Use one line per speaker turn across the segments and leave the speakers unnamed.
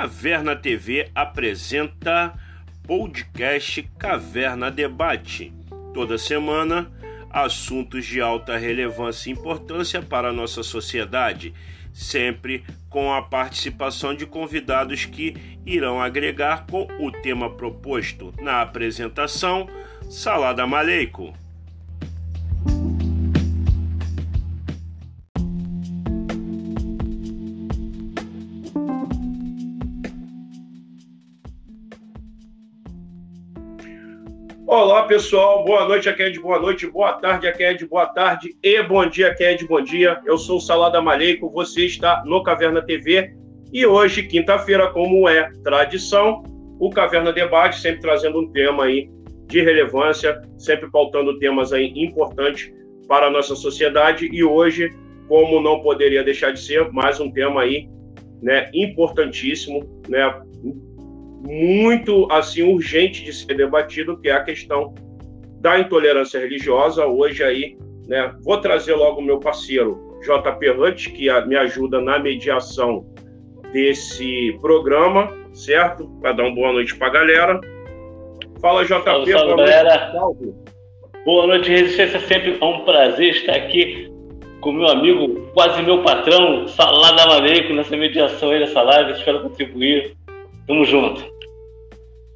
Caverna TV apresenta podcast Caverna Debate. Toda semana, assuntos de alta relevância e importância para a nossa sociedade, sempre com a participação de convidados que irão agregar com o tema proposto. Na apresentação, Salada Maleico. Olá, pessoal. Boa noite, aqui é de boa noite, boa tarde, aqui é de boa tarde e bom dia, aqui é de bom dia. Eu sou o Salada Maleico, você está no Caverna TV e hoje, quinta-feira, como é tradição, o Caverna Debate, sempre trazendo um tema aí de relevância, sempre pautando temas aí importantes para a nossa sociedade. E hoje, como não poderia deixar de ser, mais um tema aí, né, importantíssimo, né, muito assim urgente de ser debatido, que é a questão da intolerância religiosa. Hoje aí, né, vou trazer logo o meu parceiro JP Hunt, que me ajuda na mediação desse programa, certo? Para dar uma boa noite para a galera. Fala, JP.
Salve, salve, boa galera. Noite. Boa noite, Resistência. Sempre é um prazer estar aqui com meu amigo, quase meu patrão, Salada Maleico, nessa mediação aí, nessa live. Espero contribuir Tamo junto.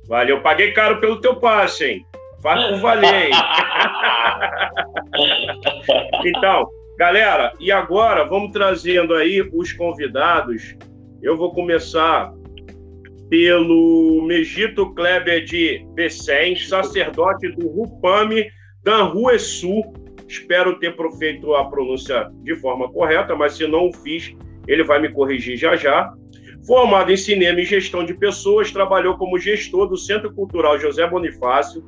Valeu. Paguei caro pelo teu passe, hein? Faz por valer, hein? então, galera, e agora vamos trazendo aí os convidados. Eu vou começar pelo Megito Kleber de Becens, sacerdote do Rupame da Ruesu. Espero ter feito a pronúncia de forma correta, mas se não o fiz, ele vai me corrigir já já. Formado em cinema e gestão de pessoas, trabalhou como gestor do Centro Cultural José Bonifácio,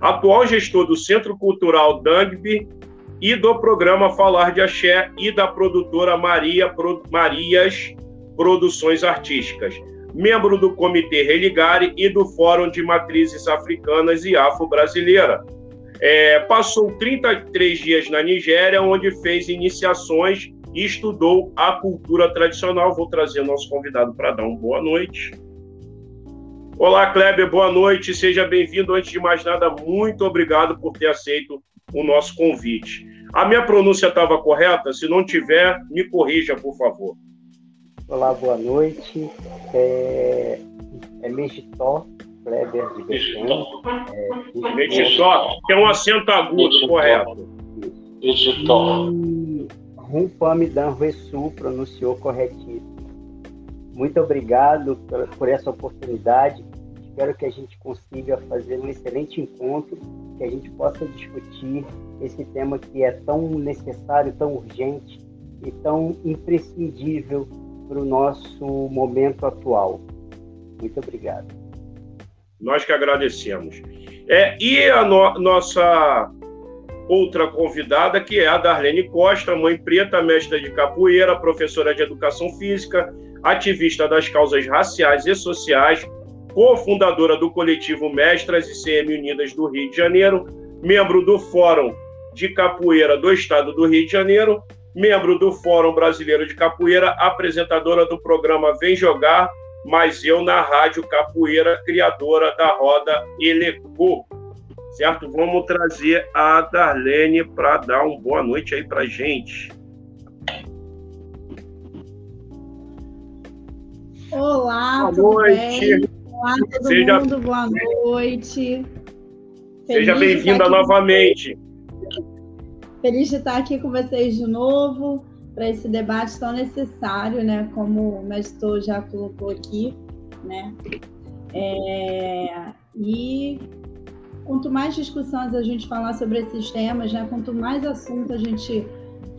atual gestor do Centro Cultural Dangby e do programa Falar de Axé e da produtora Maria Pro, Marias Produções Artísticas. Membro do Comitê Religare e do Fórum de Matrizes Africanas e Afro-Brasileira. É, passou 33 dias na Nigéria, onde fez iniciações e estudou a cultura tradicional. Vou trazer nosso convidado para dar uma boa noite. Olá, Kleber, boa noite, seja bem-vindo. Antes de mais nada, muito obrigado por ter aceito o nosso convite. A minha pronúncia estava correta? Se não tiver, me corrija, por favor.
Olá, boa noite. É, é Megitó, Kleber de Becém.
É, Megitó, tem um acento agudo, correto.
Megitó.
Rumpamidan Ruessu pronunciou corretíssimo. Muito obrigado por essa oportunidade. Espero que a gente consiga fazer um excelente encontro, que a gente possa discutir esse tema que é tão necessário, tão urgente e tão imprescindível para o nosso momento atual. Muito obrigado.
Nós que agradecemos. É, e a no, nossa outra convidada, que é a Darlene Costa, mãe preta, mestra de capoeira, professora de educação física, ativista das causas raciais e sociais, cofundadora do coletivo Mestras e CM Unidas do Rio de Janeiro, membro do Fórum de Capoeira do Estado do Rio de Janeiro, membro do Fórum Brasileiro de Capoeira, apresentadora do programa Vem Jogar, mas eu na Rádio Capoeira, criadora da roda Eleco certo? Vamos trazer a Darlene para dar uma boa noite aí para gente.
Olá, boa noite. Bem? Olá, todo Seja... mundo, boa noite.
Seja bem-vinda novamente.
Feliz de estar aqui com vocês de novo para esse debate tão necessário, né? Como o mestre já colocou aqui, né? É... E quanto mais discussões a gente falar sobre esses temas, né, quanto mais assunto a gente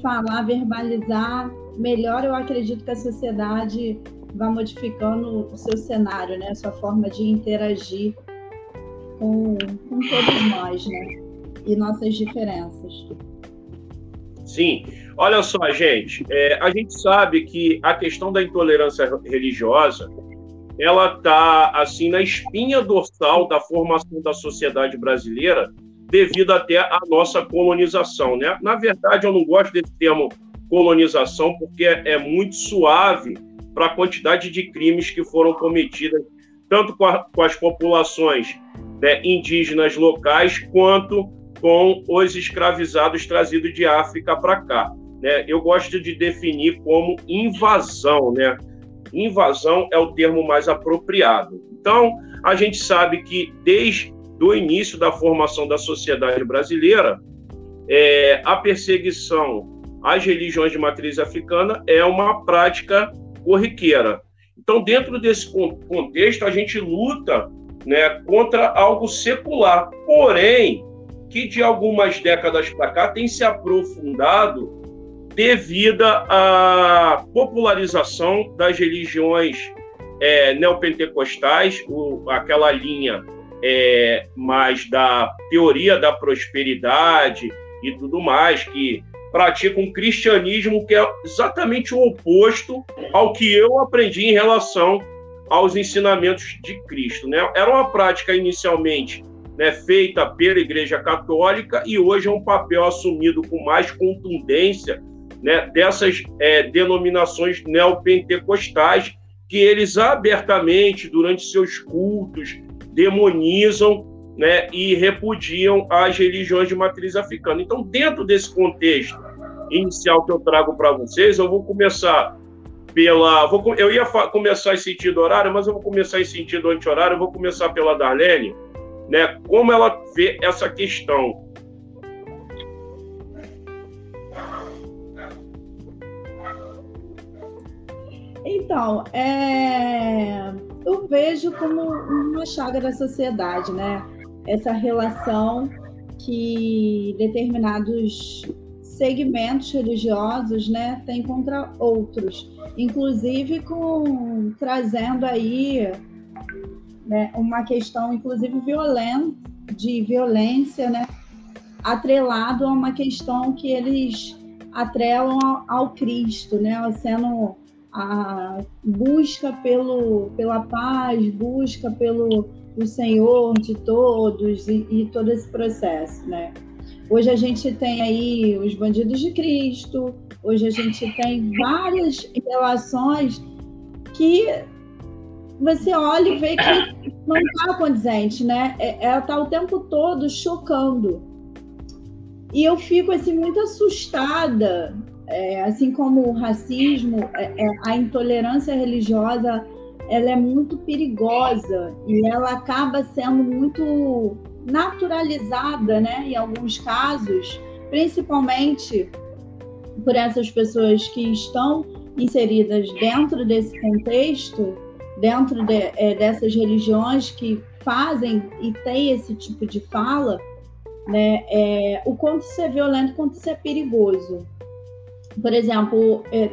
falar, verbalizar, melhor eu acredito que a sociedade vai modificando o seu cenário, né, a sua forma de interagir com, com todos nós, né, e nossas diferenças.
Sim, olha só, gente, é, a gente sabe que a questão da intolerância religiosa ela está assim na espinha dorsal da formação da sociedade brasileira devido até à nossa colonização, né? Na verdade, eu não gosto desse termo colonização porque é muito suave para a quantidade de crimes que foram cometidos, tanto com, a, com as populações né, indígenas locais, quanto com os escravizados trazidos de África para cá. Né? Eu gosto de definir como invasão, né? Invasão é o termo mais apropriado. Então, a gente sabe que desde o início da formação da sociedade brasileira, é, a perseguição às religiões de matriz africana é uma prática corriqueira. Então, dentro desse contexto, a gente luta né, contra algo secular, porém, que de algumas décadas para cá tem se aprofundado devido à popularização das religiões é, neopentecostais, o, aquela linha é, mais da teoria da prosperidade e tudo mais, que pratica um cristianismo que é exatamente o oposto ao que eu aprendi em relação aos ensinamentos de Cristo. Né? Era uma prática inicialmente né, feita pela Igreja Católica e hoje é um papel assumido com mais contundência né, dessas é, denominações neopentecostais que eles abertamente, durante seus cultos, demonizam né, e repudiam as religiões de matriz africana. Então, dentro desse contexto inicial que eu trago para vocês, eu vou começar pela. Vou, eu ia começar em sentido horário, mas eu vou começar em sentido anti-horário, eu vou começar pela Darlene, né, como ela vê essa questão
Então, é... eu vejo como uma chaga da sociedade, né? Essa relação que determinados segmentos religiosos, né, têm contra outros, inclusive com trazendo aí né, uma questão, inclusive violenta, de violência, né, atrelado a uma questão que eles atrelam ao, ao Cristo, né, sendo a busca pelo, pela paz, busca pelo o Senhor de todos e, e, todo esse processo, né? Hoje a gente tem aí os bandidos de Cristo, hoje a gente tem várias relações que você olha e vê que não está condizente, né? É, ela está o tempo todo chocando. E eu fico assim muito assustada é, assim como o racismo, é, é, a intolerância religiosa ela é muito perigosa e ela acaba sendo muito naturalizada, né, em alguns casos, principalmente por essas pessoas que estão inseridas dentro desse contexto, dentro de, é, dessas religiões que fazem e têm esse tipo de fala, né, é, o quanto é violento, o quanto é perigoso por exemplo, é,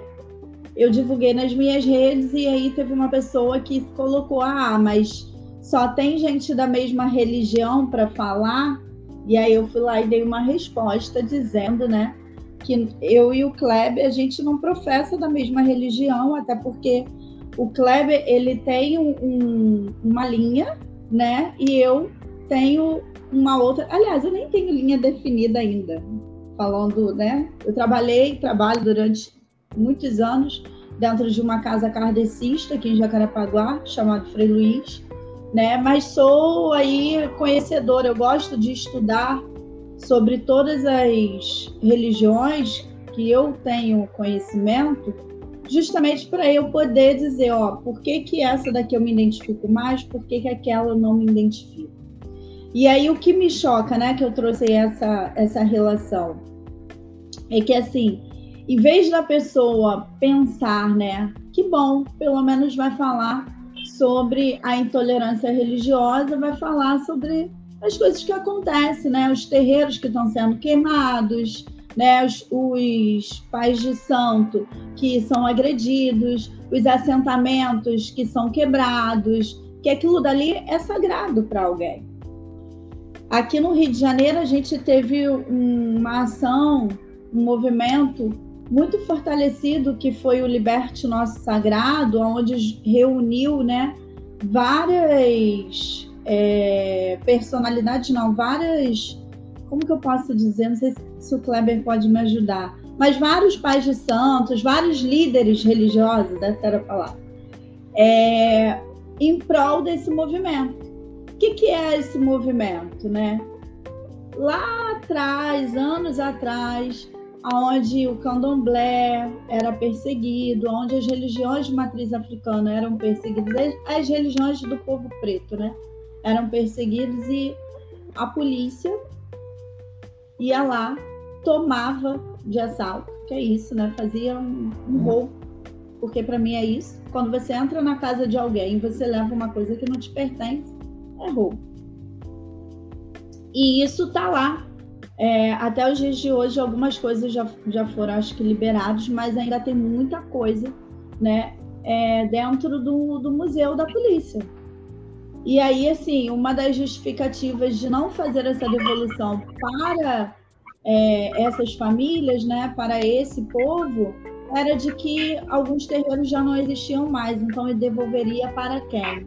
eu divulguei nas minhas redes e aí teve uma pessoa que colocou: ah, mas só tem gente da mesma religião para falar. E aí eu fui lá e dei uma resposta dizendo, né, que eu e o Kleber a gente não professa da mesma religião, até porque o Kleber ele tem um, uma linha, né, e eu tenho uma outra. Aliás, eu nem tenho linha definida ainda falando, né? Eu trabalhei, trabalho durante muitos anos dentro de uma casa kardecista aqui em Jacarepaguá, chamado Frei Luiz, né? Mas sou aí conhecedora, eu gosto de estudar sobre todas as religiões que eu tenho conhecimento, justamente para eu poder dizer, ó, por que que essa daqui eu me identifico mais, por que que aquela eu não me identifico. E aí o que me choca, né, que eu trouxe essa, essa relação, é que assim, em vez da pessoa pensar, né, que bom, pelo menos vai falar sobre a intolerância religiosa, vai falar sobre as coisas que acontecem, né, os terreiros que estão sendo queimados, né, os, os pais de santo que são agredidos, os assentamentos que são quebrados, que aquilo dali é sagrado para alguém. Aqui no Rio de Janeiro, a gente teve uma ação, um movimento muito fortalecido que foi o Liberte Nosso Sagrado, onde reuniu né, várias é, personalidades, não, várias como que eu posso dizer? Não sei se o Kleber pode me ajudar. Mas vários pais de santos, vários líderes religiosos, dessa era a palavra, é, em prol desse movimento. O que, que é esse movimento, né? Lá atrás, anos atrás, onde o candomblé era perseguido, onde as religiões de matriz africana eram perseguidas, as religiões do povo preto, né? Eram perseguidos e a polícia ia lá, tomava de assalto, que é isso, né? Fazia um, um roubo, porque para mim é isso. Quando você entra na casa de alguém você leva uma coisa que não te pertence, roubo. E isso tá lá é, até os dias de hoje, algumas coisas já, já foram, acho que, liberadas, mas ainda tem muita coisa né, é, dentro do, do Museu da Polícia. E aí, assim, uma das justificativas de não fazer essa devolução para é, essas famílias, né, para esse povo, era de que alguns terreiros já não existiam mais, então ele devolveria para quem?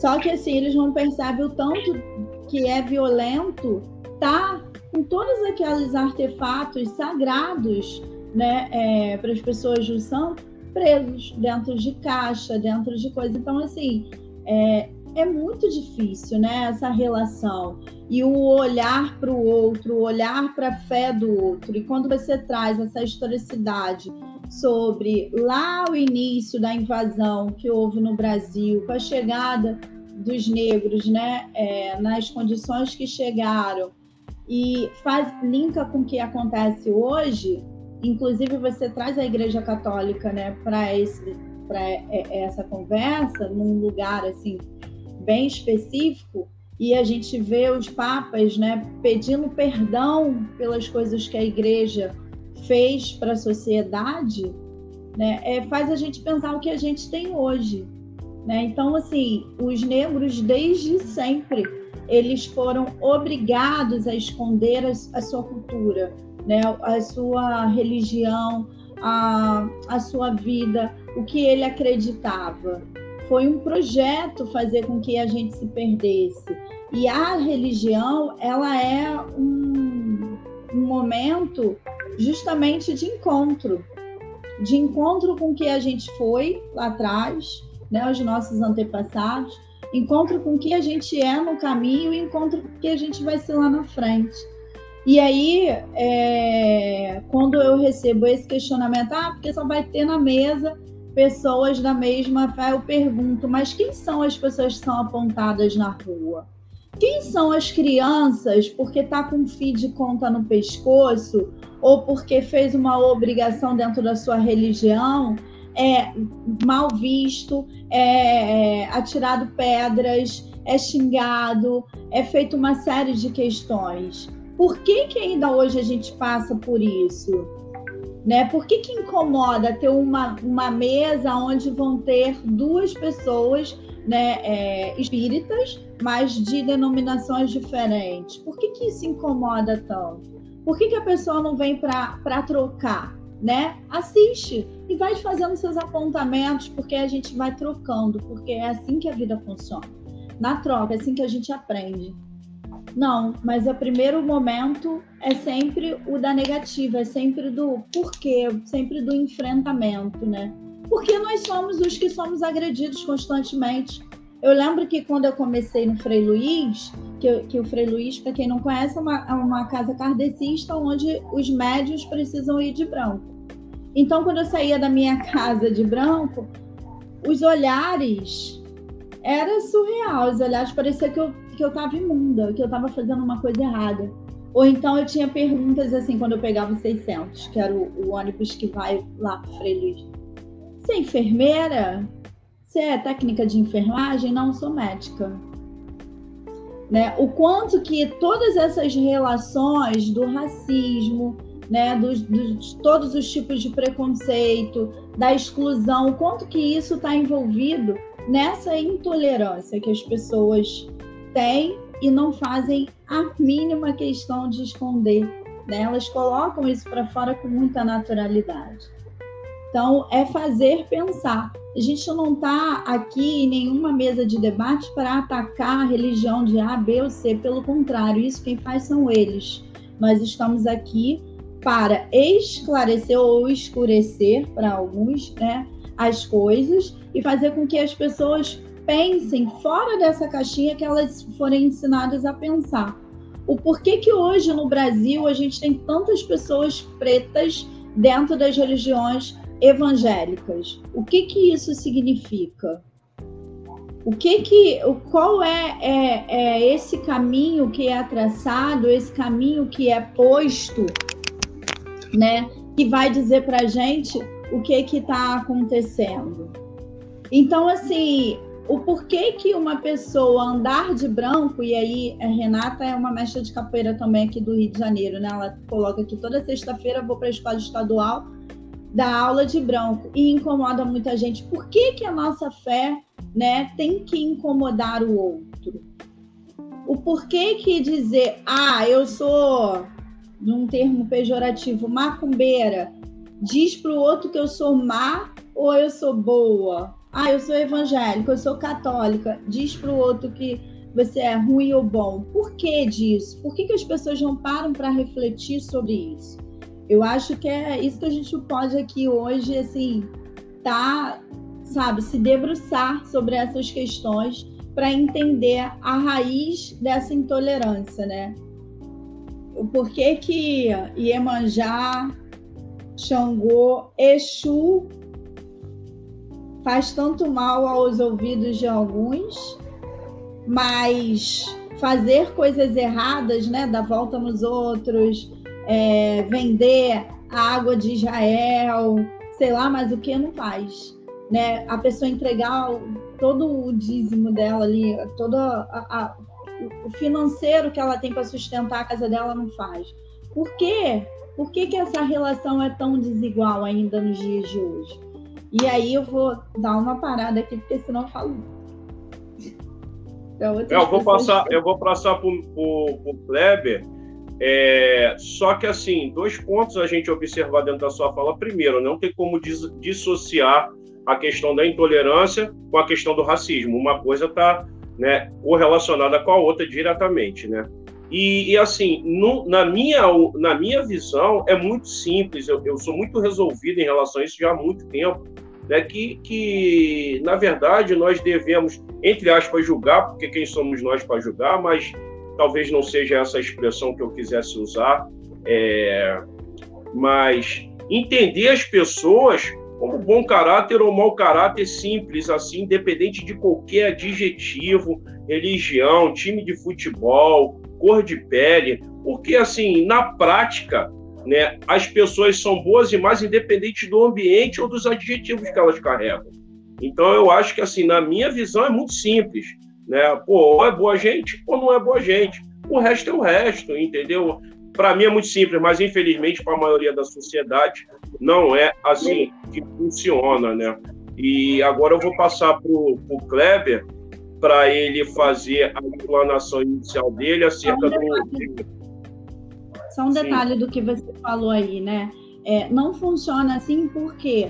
Só que, assim, eles não percebem o tanto que é violento tá com todos aqueles artefatos sagrados né, é, para as pessoas do santo presos dentro de caixa, dentro de coisa. Então, assim, é, é muito difícil né, essa relação. E o olhar para o outro, o olhar para a fé do outro. E quando você traz essa historicidade sobre lá o início da invasão que houve no Brasil, com a chegada dos negros, né, é, nas condições que chegaram, e faz linka com o que acontece hoje. Inclusive você traz a Igreja Católica, né, para esse para essa conversa num lugar assim bem específico e a gente vê os papas, né, pedindo perdão pelas coisas que a Igreja fez para a sociedade, né, é, faz a gente pensar o que a gente tem hoje, né? Então assim, os negros desde sempre eles foram obrigados a esconder a, a sua cultura, né? a sua religião, a, a sua vida, o que ele acreditava. Foi um projeto fazer com que a gente se perdesse. E a religião, ela é um, um momento justamente de encontro, de encontro com o que a gente foi lá atrás, né, os nossos antepassados, encontro com o que a gente é no caminho e encontro com o que a gente vai ser lá na frente. E aí, é, quando eu recebo esse questionamento, ah, porque só vai ter na mesa pessoas da mesma fé, eu pergunto, mas quem são as pessoas que são apontadas na rua? Quem são as crianças porque tá com fio de conta no pescoço ou porque fez uma obrigação dentro da sua religião é mal visto, é, é atirado pedras, é xingado, é feito uma série de questões. Por que, que ainda hoje a gente passa por isso? Né? Por que, que incomoda ter uma, uma mesa onde vão ter duas pessoas né, é, espíritas, mas de denominações diferentes? Por que, que isso incomoda tanto? Por que, que a pessoa não vem para trocar? né? Assiste e vai fazendo seus apontamentos, porque a gente vai trocando, porque é assim que a vida funciona. Na troca, é assim que a gente aprende. Não, mas o primeiro momento é sempre o da negativa, é sempre do porquê, sempre do enfrentamento, né? Porque nós somos os que somos agredidos constantemente. Eu lembro que quando eu comecei no Frei Luiz, que, que o Frei Luiz, para quem não conhece, é uma, é uma casa kardecista onde os médios precisam ir de branco. Então, quando eu saía da minha casa de branco, os olhares era surreal. Os olhares parecia que eu que eu estava imunda, que eu estava fazendo uma coisa errada. Ou então eu tinha perguntas assim quando eu pegava o 600, que era o, o ônibus que vai lá para Frei Luiz. Você é enfermeira? Você é técnica de enfermagem? Não, sou médica. Né? O quanto que todas essas relações do racismo, né, dos, dos, todos os tipos de preconceito, da exclusão, o quanto que isso está envolvido nessa intolerância que as pessoas têm e não fazem a mínima questão de esconder. Né? Elas colocam isso para fora com muita naturalidade. Então, é fazer pensar. A gente não está aqui em nenhuma mesa de debate para atacar a religião de A, B ou C. Pelo contrário, isso quem faz são eles. Nós estamos aqui para esclarecer ou escurecer para alguns né, as coisas e fazer com que as pessoas pensem fora dessa caixinha que elas forem ensinadas a pensar. O porquê que hoje no Brasil a gente tem tantas pessoas pretas dentro das religiões evangélicas? O que que isso significa? O que que, qual é, é, é esse caminho que é traçado, esse caminho que é posto, né? Que vai dizer para gente o que que está acontecendo. Então, assim, o porquê que uma pessoa andar de branco, e aí a Renata é uma mestra de capoeira também aqui do Rio de Janeiro, né? Ela coloca aqui toda sexta-feira vou para a escola estadual dar aula de branco e incomoda muita gente. Por que, que a nossa fé né, tem que incomodar o outro? O porquê que dizer, ah, eu sou, num termo pejorativo, macumbeira, diz para o outro que eu sou má ou eu sou boa? Ah, eu sou evangélica, eu sou católica, diz para o outro que você é ruim ou bom. Por que disso? Por que, que as pessoas não param para refletir sobre isso? Eu acho que é isso que a gente pode aqui hoje, assim, tá, sabe, se debruçar sobre essas questões para entender a raiz dessa intolerância, né? O porquê que Iemanjá, Xangô, Exu faz tanto mal aos ouvidos de alguns, mas fazer coisas erradas, né, dar volta nos outros, é, vender a água de Israel, sei lá, mas o que não faz, né? A pessoa entregar todo o dízimo dela ali, todo a, a, o financeiro que ela tem para sustentar a casa dela não faz. Por quê? Por que, que essa relação é tão desigual ainda nos dias de hoje? E aí eu vou dar uma parada aqui, porque senão eu falo.
É, eu vou passar, eu vou passar para o Kleber é, só que, assim, dois pontos a gente observar dentro da sua fala. Primeiro, não tem como dissociar a questão da intolerância com a questão do racismo. Uma coisa está né, correlacionada com a outra diretamente, né? E, e assim, no, na, minha, na minha visão, é muito simples. Eu, eu sou muito resolvido em relação a isso já há muito tempo. Né, que, que, na verdade, nós devemos, entre aspas, julgar, porque quem somos nós para julgar, mas talvez não seja essa a expressão que eu quisesse usar, é, mas entender as pessoas como bom caráter ou mau caráter simples, assim, independente de qualquer adjetivo, religião, time de futebol, cor de pele, porque assim, na prática, né, as pessoas são boas e mais independente do ambiente ou dos adjetivos que elas carregam. Então eu acho que assim, na minha visão é muito simples. Né? Pô, ou é boa gente ou não é boa gente. O resto é o resto, entendeu? Para mim é muito simples, mas infelizmente para a maioria da sociedade não é assim que funciona, né? E agora eu vou passar para o Kleber para ele fazer a explanação inicial dele acerca
Só um do. Só um detalhe Sim. do que você falou aí, né? É, não funciona assim porque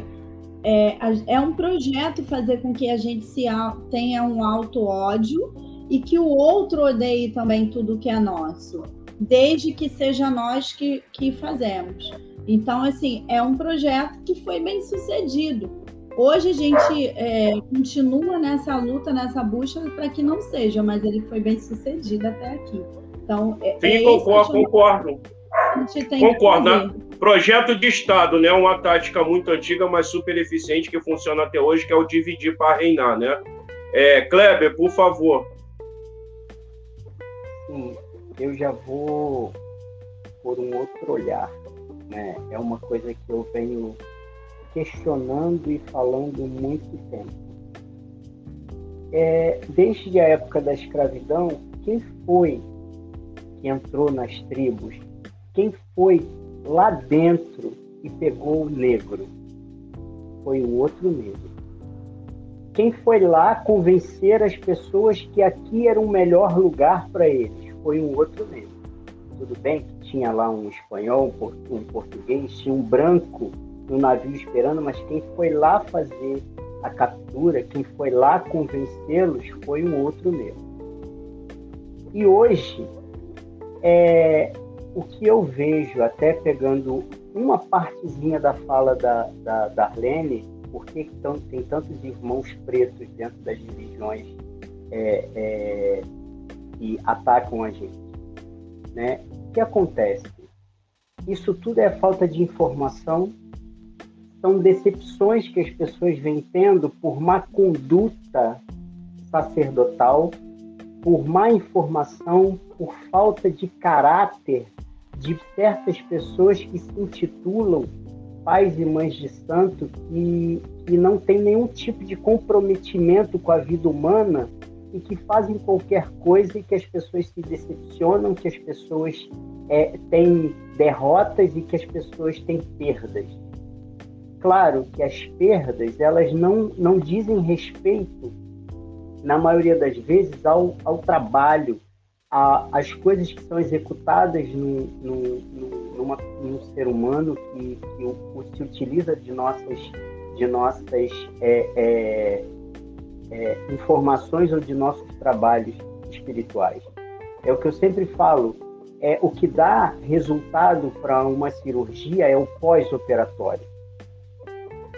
é, é um projeto fazer com que a gente se tenha um alto ódio e que o outro odeie também tudo que é nosso, desde que seja nós que, que fazemos. Então, assim, é um projeto que foi bem sucedido. Hoje a gente é, continua nessa luta, nessa busca para que não seja, mas ele foi bem sucedido até aqui. Então,
é, Sim, é concordo, concordo. Concordo. Projeto de Estado, né? Uma tática muito antiga, mas super eficiente que funciona até hoje, que é o dividir para reinar, né? É, Kleber, por favor.
Sim, eu já vou por um outro olhar, né? É uma coisa que eu venho questionando e falando muito tempo. É, desde a época da escravidão, quem foi que entrou nas tribos? Quem foi lá dentro e pegou o negro. Foi o outro negro. Quem foi lá convencer as pessoas que aqui era um melhor lugar para eles? Foi um outro negro. Tudo bem que tinha lá um espanhol, um português, tinha um branco no navio esperando, mas quem foi lá fazer a captura, quem foi lá convencê-los foi um outro negro. E hoje, é, o que eu vejo, até pegando uma partezinha da fala da, da, da Arlene, por que tem tantos irmãos pretos dentro das religiões é, é, que atacam a gente? Né? O que acontece? Isso tudo é falta de informação, são decepções que as pessoas vêm tendo por má conduta sacerdotal, por má informação, por falta de caráter de certas pessoas que se intitulam pais e mães de santo que, que não têm nenhum tipo de comprometimento com a vida humana e que fazem qualquer coisa e que as pessoas se decepcionam, que as pessoas é, têm derrotas e que as pessoas têm perdas. Claro que as perdas elas não, não dizem respeito, na maioria das vezes, ao, ao trabalho, a, as coisas que são executadas no, no, no, numa, num ser humano que, que se utiliza de nossas, de nossas é, é, é, informações ou de nossos trabalhos espirituais. É o que eu sempre falo, é o que dá resultado para uma cirurgia é o pós-operatório.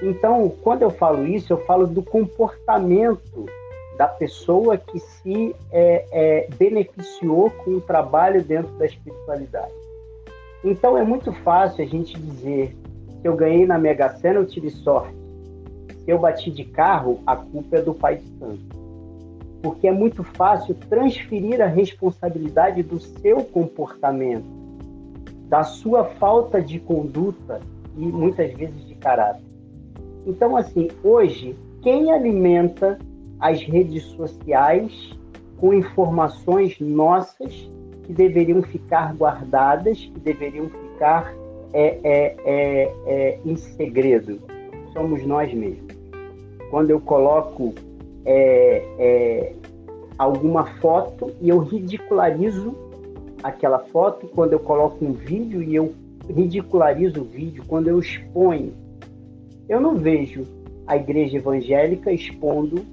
Então, quando eu falo isso, eu falo do comportamento da pessoa que se é, é, beneficiou com o trabalho dentro da espiritualidade. Então é muito fácil a gente dizer se eu ganhei na Mega Sena eu tive sorte. Se eu bati de carro, a culpa é do Pai Santo. Porque é muito fácil transferir a responsabilidade do seu comportamento, da sua falta de conduta e muitas vezes de caráter. Então, assim, hoje, quem alimenta as redes sociais com informações nossas que deveriam ficar guardadas, que deveriam ficar é, é, é, é em segredo. Somos nós mesmos. Quando eu coloco é, é, alguma foto e eu ridicularizo aquela foto, quando eu coloco um vídeo e eu ridicularizo o vídeo, quando eu exponho, eu não vejo a igreja evangélica expondo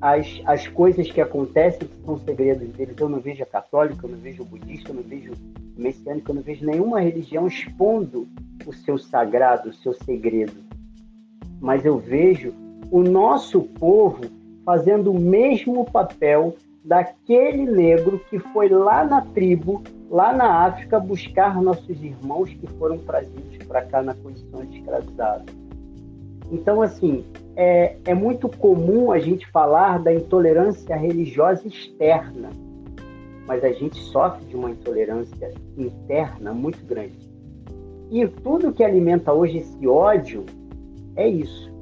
as, as coisas que acontecem, que são segredos deles. Eu não vejo a católica, eu não vejo o budista, eu não vejo o messiânico, eu não vejo nenhuma religião expondo o seu sagrado, o seu segredo. Mas eu vejo o nosso povo fazendo o mesmo papel daquele negro que foi lá na tribo, lá na África, buscar nossos irmãos que foram trazidos para cá na condição de escravizados. Então, assim, é, é muito comum a gente falar da intolerância religiosa externa, mas a gente sofre de uma intolerância interna muito grande. E tudo que alimenta hoje esse ódio é isso.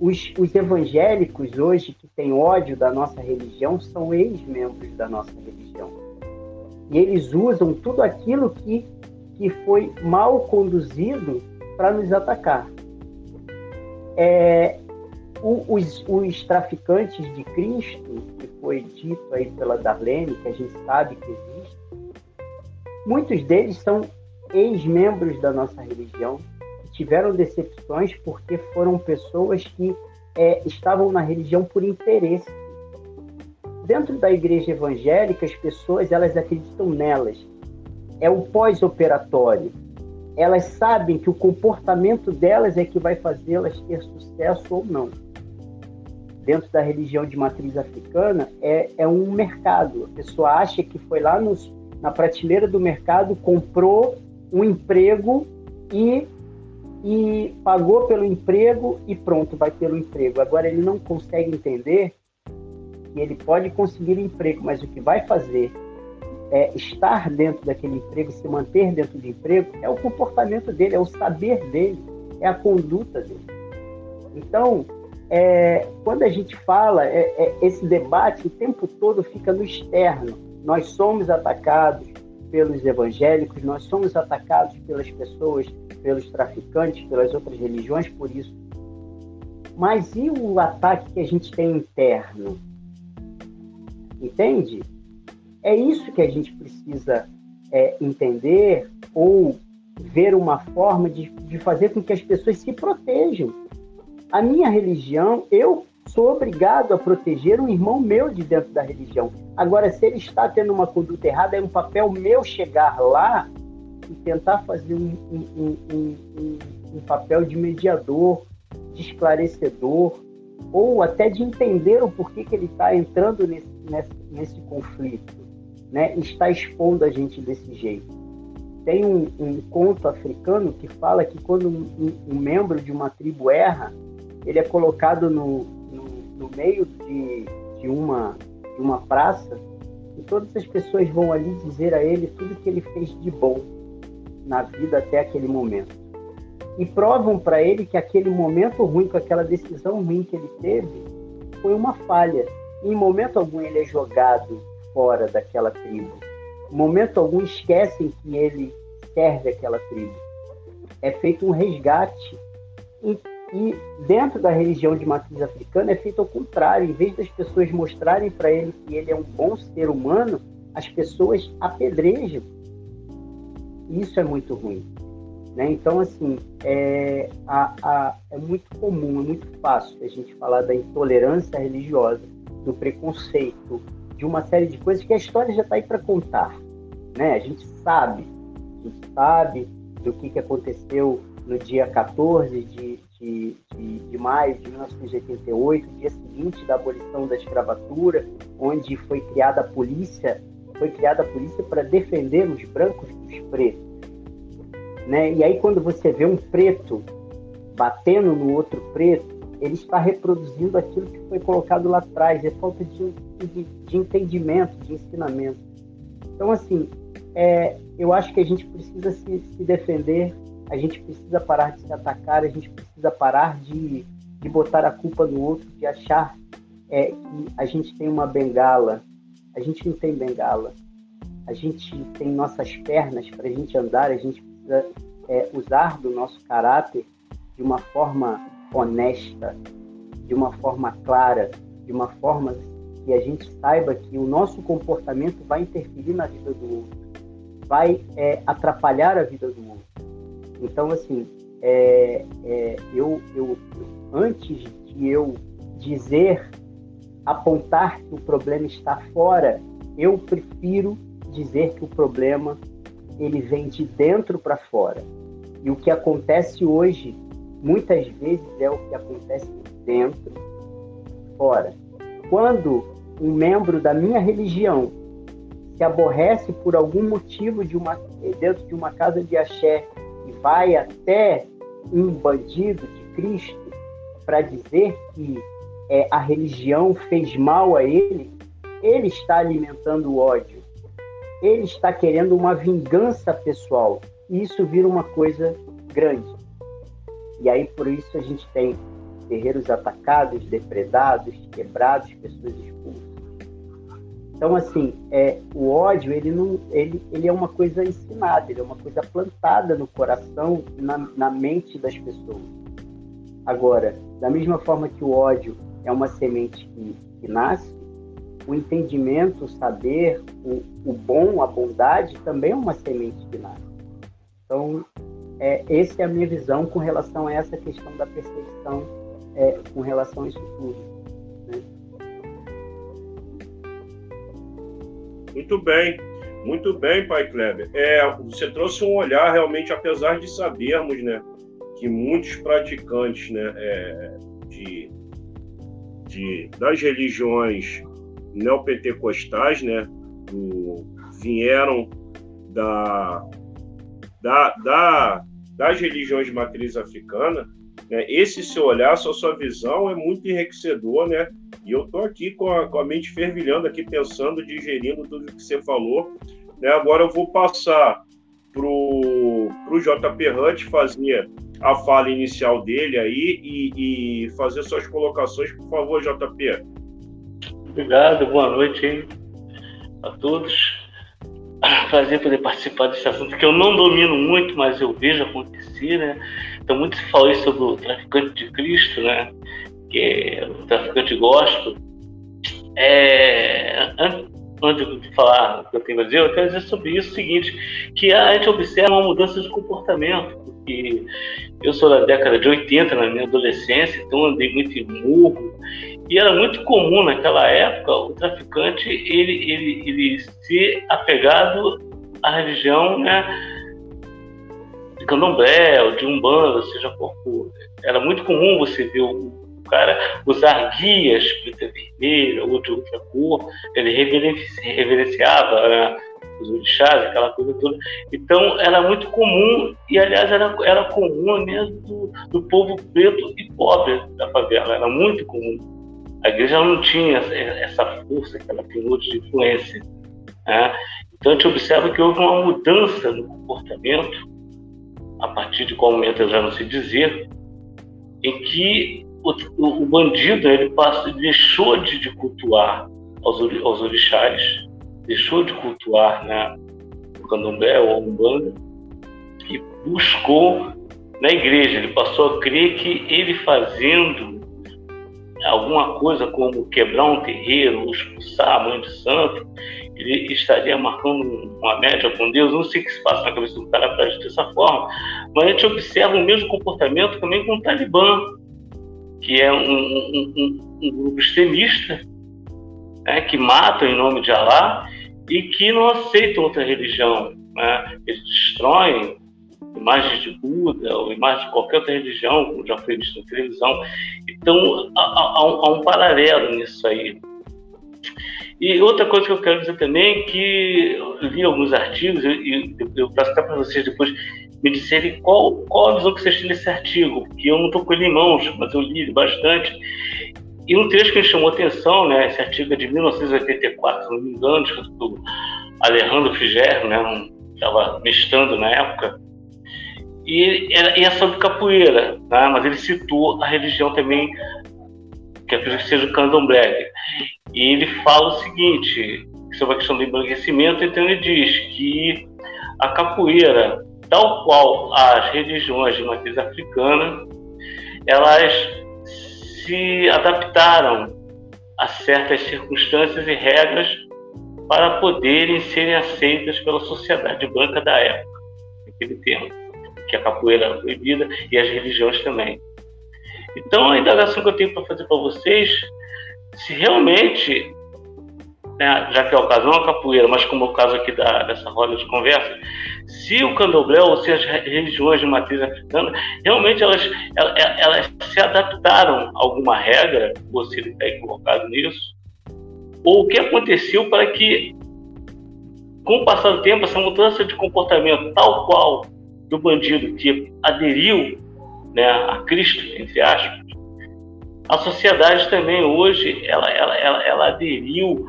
Os, os evangélicos hoje que têm ódio da nossa religião são ex-membros da nossa religião. E eles usam tudo aquilo que, que foi mal conduzido para nos atacar. É, os, os, traficantes de Cristo, que foi dito aí pela Darlene, que a gente sabe que existe, muitos deles são ex-membros da nossa religião, que tiveram decepções porque foram pessoas que é, estavam na religião por interesse. Dentro da igreja evangélica, as pessoas elas acreditam nelas. É o pós-operatório elas sabem que o comportamento delas é que vai fazê-las ter sucesso ou não. Dentro da religião de matriz africana, é, é um mercado. A pessoa acha que foi lá nos, na prateleira do mercado, comprou um emprego e, e pagou pelo emprego e pronto, vai ter o um emprego. Agora, ele não consegue entender que ele pode conseguir emprego, mas o que vai fazer é, estar dentro daquele emprego, se manter dentro do emprego, é o comportamento dele, é o saber dele, é a conduta dele. Então, é, quando a gente fala, é, é, esse debate o tempo todo fica no externo. Nós somos atacados pelos evangélicos, nós somos atacados pelas pessoas, pelos traficantes, pelas outras religiões por isso. Mas e o ataque que a gente tem interno? Entende? É isso que a gente precisa é, entender ou ver uma forma de, de fazer com que as pessoas se protejam. A minha religião, eu sou obrigado a proteger um irmão meu de dentro da religião. Agora, se ele está tendo uma conduta errada, é um papel meu chegar lá e tentar fazer um, um, um, um papel de mediador, de esclarecedor, ou até de entender o porquê que ele está entrando nesse, nesse, nesse, conflito, né? está expondo a gente desse jeito. Tem um, um conto africano que fala que quando um, um, membro de uma tribo erra, ele é colocado no, no, no meio de, de, uma, de uma praça e todas as pessoas vão ali dizer a ele tudo que ele fez de bom na vida até aquele momento e provam para ele que aquele momento ruim, com aquela decisão ruim que ele teve, foi uma falha. E em momento algum ele é jogado fora daquela tribo. Momento algum esquecem que ele serve aquela tribo. É feito um resgate. E, e dentro da religião de matriz africana é feito ao contrário. Em vez das pessoas mostrarem para ele que ele é um bom ser humano, as pessoas apedrejam. Isso é muito ruim. Né? Então, assim, é, a, a, é muito comum, é muito fácil a gente falar da intolerância religiosa, do preconceito, de uma série de coisas que a história já está aí para contar. Né? A gente sabe, a gente sabe do que, que aconteceu no dia 14 de, de, de, de, maio de 1988, dia seguinte da abolição da escravatura, onde foi criada a polícia, foi criada a polícia para defender os brancos dos pretos. Né? E aí, quando você vê um preto batendo no outro preto, ele está reproduzindo aquilo que foi colocado lá atrás. É falta de, de, de entendimento, de ensinamento. Então, assim, é, eu acho que a gente precisa se, se, defender, a gente precisa parar de se atacar, a gente precisa parar de, de botar a culpa no outro, de achar é, que a gente tem uma bengala. A gente não tem bengala. A gente tem nossas pernas para a gente andar, a gente precisa é, usar do nosso caráter de uma forma honesta, de uma forma clara, de uma forma que a gente saiba que o nosso comportamento vai interferir na vida do outro, vai é, atrapalhar a vida do outro. Então, assim, é, é, eu, eu, antes de eu dizer, apontar que o problema está fora, eu prefiro dizer que o problema ele vem de dentro para fora. E o que acontece hoje, muitas vezes, é o que acontece dentro, fora. Quando um membro da minha religião se aborrece por algum motivo de uma, dentro de uma casa de axé e vai até um bandido de Cristo para dizer que é, a religião fez mal a ele, ele está alimentando o ódio ele está querendo uma vingança pessoal. E isso vira uma coisa grande. E aí, por isso, a gente tem terreiros atacados, depredados, quebrados, pessoas expulsas. Então, assim, é, o ódio, ele, não, ele, ele é uma coisa ensinada, ele é uma coisa plantada no coração, na, na mente das pessoas. Agora, da mesma forma que o ódio é uma semente que, que nasce, o entendimento, o saber, o, o bom, a bondade também é uma semente que nasce. Então, é, essa é a minha visão com relação a essa questão da percepção, é, com relação a isso tudo. Né?
Muito bem, muito bem, Pai Kleber. É, você trouxe um olhar realmente, apesar de sabermos, né, que muitos praticantes, né, é, de, de, das religiões neopentecostais, né, do, vieram da, da, da, das religiões de matriz africana, né, esse seu olhar, essa sua visão é muito enriquecedor, né? E eu estou aqui com a, com a mente fervilhando, aqui pensando, digerindo tudo que você falou. Né? Agora eu vou passar para o JP Hunt fazer a fala inicial dele aí e, e fazer suas colocações, por favor, JP.
Obrigado, boa noite a todos. Prazer poder participar desse assunto que eu não domino muito, mas eu vejo acontecer, né? Então, muito se falou sobre o traficante de Cristo, né? Que é o traficante gospel. É, antes de falar o que eu tenho a dizer, eu quero dizer sobre isso o seguinte, que a gente observa uma mudança de comportamento, porque eu sou da década de 80, na minha adolescência, então andei muito em morro, e era muito comum naquela época o traficante ele, ele, ele ser apegado à religião né, de candomblé ou de umbanda, seja qual for. Era muito comum você ver o cara usar guias preta vermelha ou de outra cor, ele reverenciava né, os orixás, aquela coisa toda. Então era muito comum, e aliás era, era comum mesmo do, do povo preto e pobre da favela, era muito comum. A igreja não tinha essa força que ela tem hoje de influência. Né? Então a gente observa que houve uma mudança no comportamento, a partir de qual momento já não sei dizer, em que o, o bandido ele passa, deixou de, de cultuar aos, aos orixás, deixou de cultuar né, o candomblé ou a umbanda e buscou na igreja. Ele passou a crer que ele fazendo alguma coisa como quebrar um terreiro expulsar a mãe de santo, ele estaria marcando uma média com Deus. Não sei o que se passa na cabeça do cara para agir dessa forma, mas a gente observa o mesmo comportamento também com o Talibã que é um, um, um, um grupo extremista, né, que matam em nome de Alá e que não aceitam outra religião. Né? Eles destroem imagens de Buda ou imagens de qualquer outra religião, como já foi visto na televisão. Então, há, há, há um paralelo nisso aí. E outra coisa que eu quero dizer também é que li alguns artigos, e eu, passo até para vocês depois, me disserem qual, qual a visão que vocês têm desse artigo, que eu não estou com ele em mãos, mas eu li bastante. E um trecho que me chamou atenção, né, esse artigo é de 1984, se não me engano, do Alejandro Figueiredo, né, estava mestrando na época, e, e é sobre capoeira, né, mas ele citou a religião também, que acredito que seja o candomblé. E ele fala o seguinte, sobre a questão do embranquecimento, então ele diz que a capoeira tal qual as religiões de matriz africana, elas se adaptaram a certas circunstâncias e regras para poderem serem aceitas pela sociedade branca da época, naquele tempo, que a capoeira era proibida e as religiões também. Então, a indagação que eu tenho para fazer para vocês, se realmente, né, já que é o caso não a capoeira, mas como é o caso aqui da, dessa roda de conversa, se o candomblé ou se as religiões de matriz africana realmente elas, elas, elas se adaptaram a alguma regra, ou se ele está equivocado nisso, ou o que aconteceu para que, com o passar do tempo, essa mudança de comportamento tal qual do bandido que aderiu né, a Cristo, entre aspas, a sociedade também hoje ela, ela, ela, ela aderiu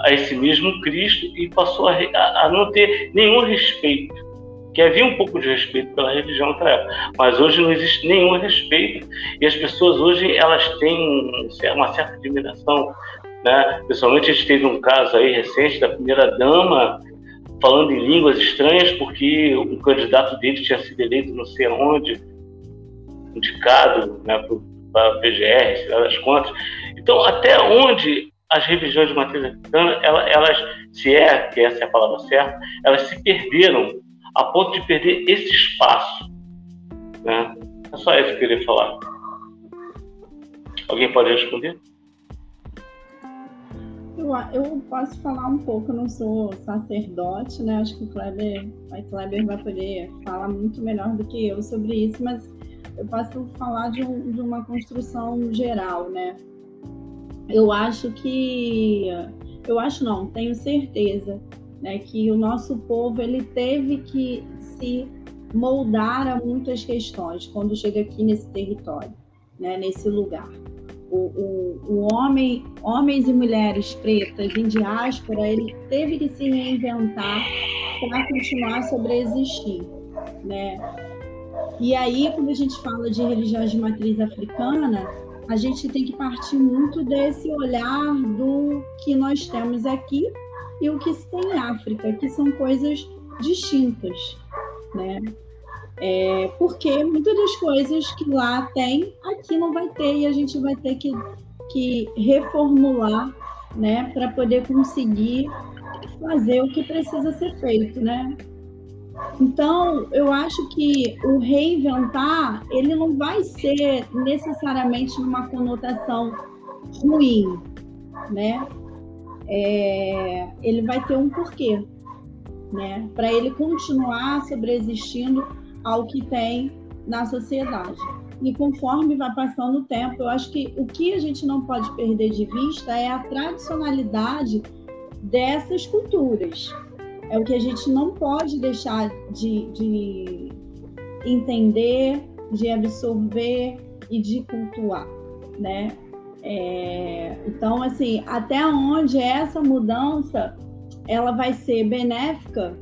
a esse mesmo Cristo e passou a, a, não ter nenhum respeito. Que havia um pouco de respeito pela religião naquela época, mas hoje não existe nenhum respeito e as pessoas hoje elas têm uma certa admiração, né? Pessoalmente a gente teve um caso aí recente da primeira dama falando em línguas estranhas porque um candidato dele tinha sido eleito não sei onde, indicado né, para a PGR, sei lá das contas. Então, até onde as religiões de matriz africana, elas, elas, se é que essa é a palavra certa, elas se perderam a ponto de perder esse espaço. Né? É só isso que eu queria falar. Alguém pode responder?
Eu, posso falar um pouco, eu não sou sacerdote, né? Acho que o Kleber, o Kleber vai poder falar muito melhor do que eu sobre isso, mas eu posso falar de, um, de uma construção geral, né? eu acho que eu acho não, tenho certeza, né, que o nosso povo ele teve que se moldar a muitas questões quando chega aqui nesse território, né, nesse lugar. O, o, o homem, homens e mulheres pretas em diáspora, ele teve que se reinventar para continuar a sobreexistir, né? E aí, quando a gente fala de religiões de matriz africana, a gente tem que partir muito desse olhar do que nós temos aqui e o que se tem em África, que são coisas distintas, né? É, porque muitas das coisas que lá tem, aqui não vai ter, e a gente vai ter que, que reformular né, para poder conseguir fazer o que precisa ser feito, né? Então, eu acho que o reinventar, ele não vai ser necessariamente numa conotação ruim, né? É, ele vai ter um porquê, né? Para ele continuar sobreexistindo ao que tem na sociedade. E conforme vai passando o tempo, eu acho que o que a gente não pode perder de vista é a tradicionalidade dessas culturas. É o que a gente não pode deixar de, de entender, de absorver e de cultuar, né? É, então, assim, até onde essa mudança ela vai ser benéfica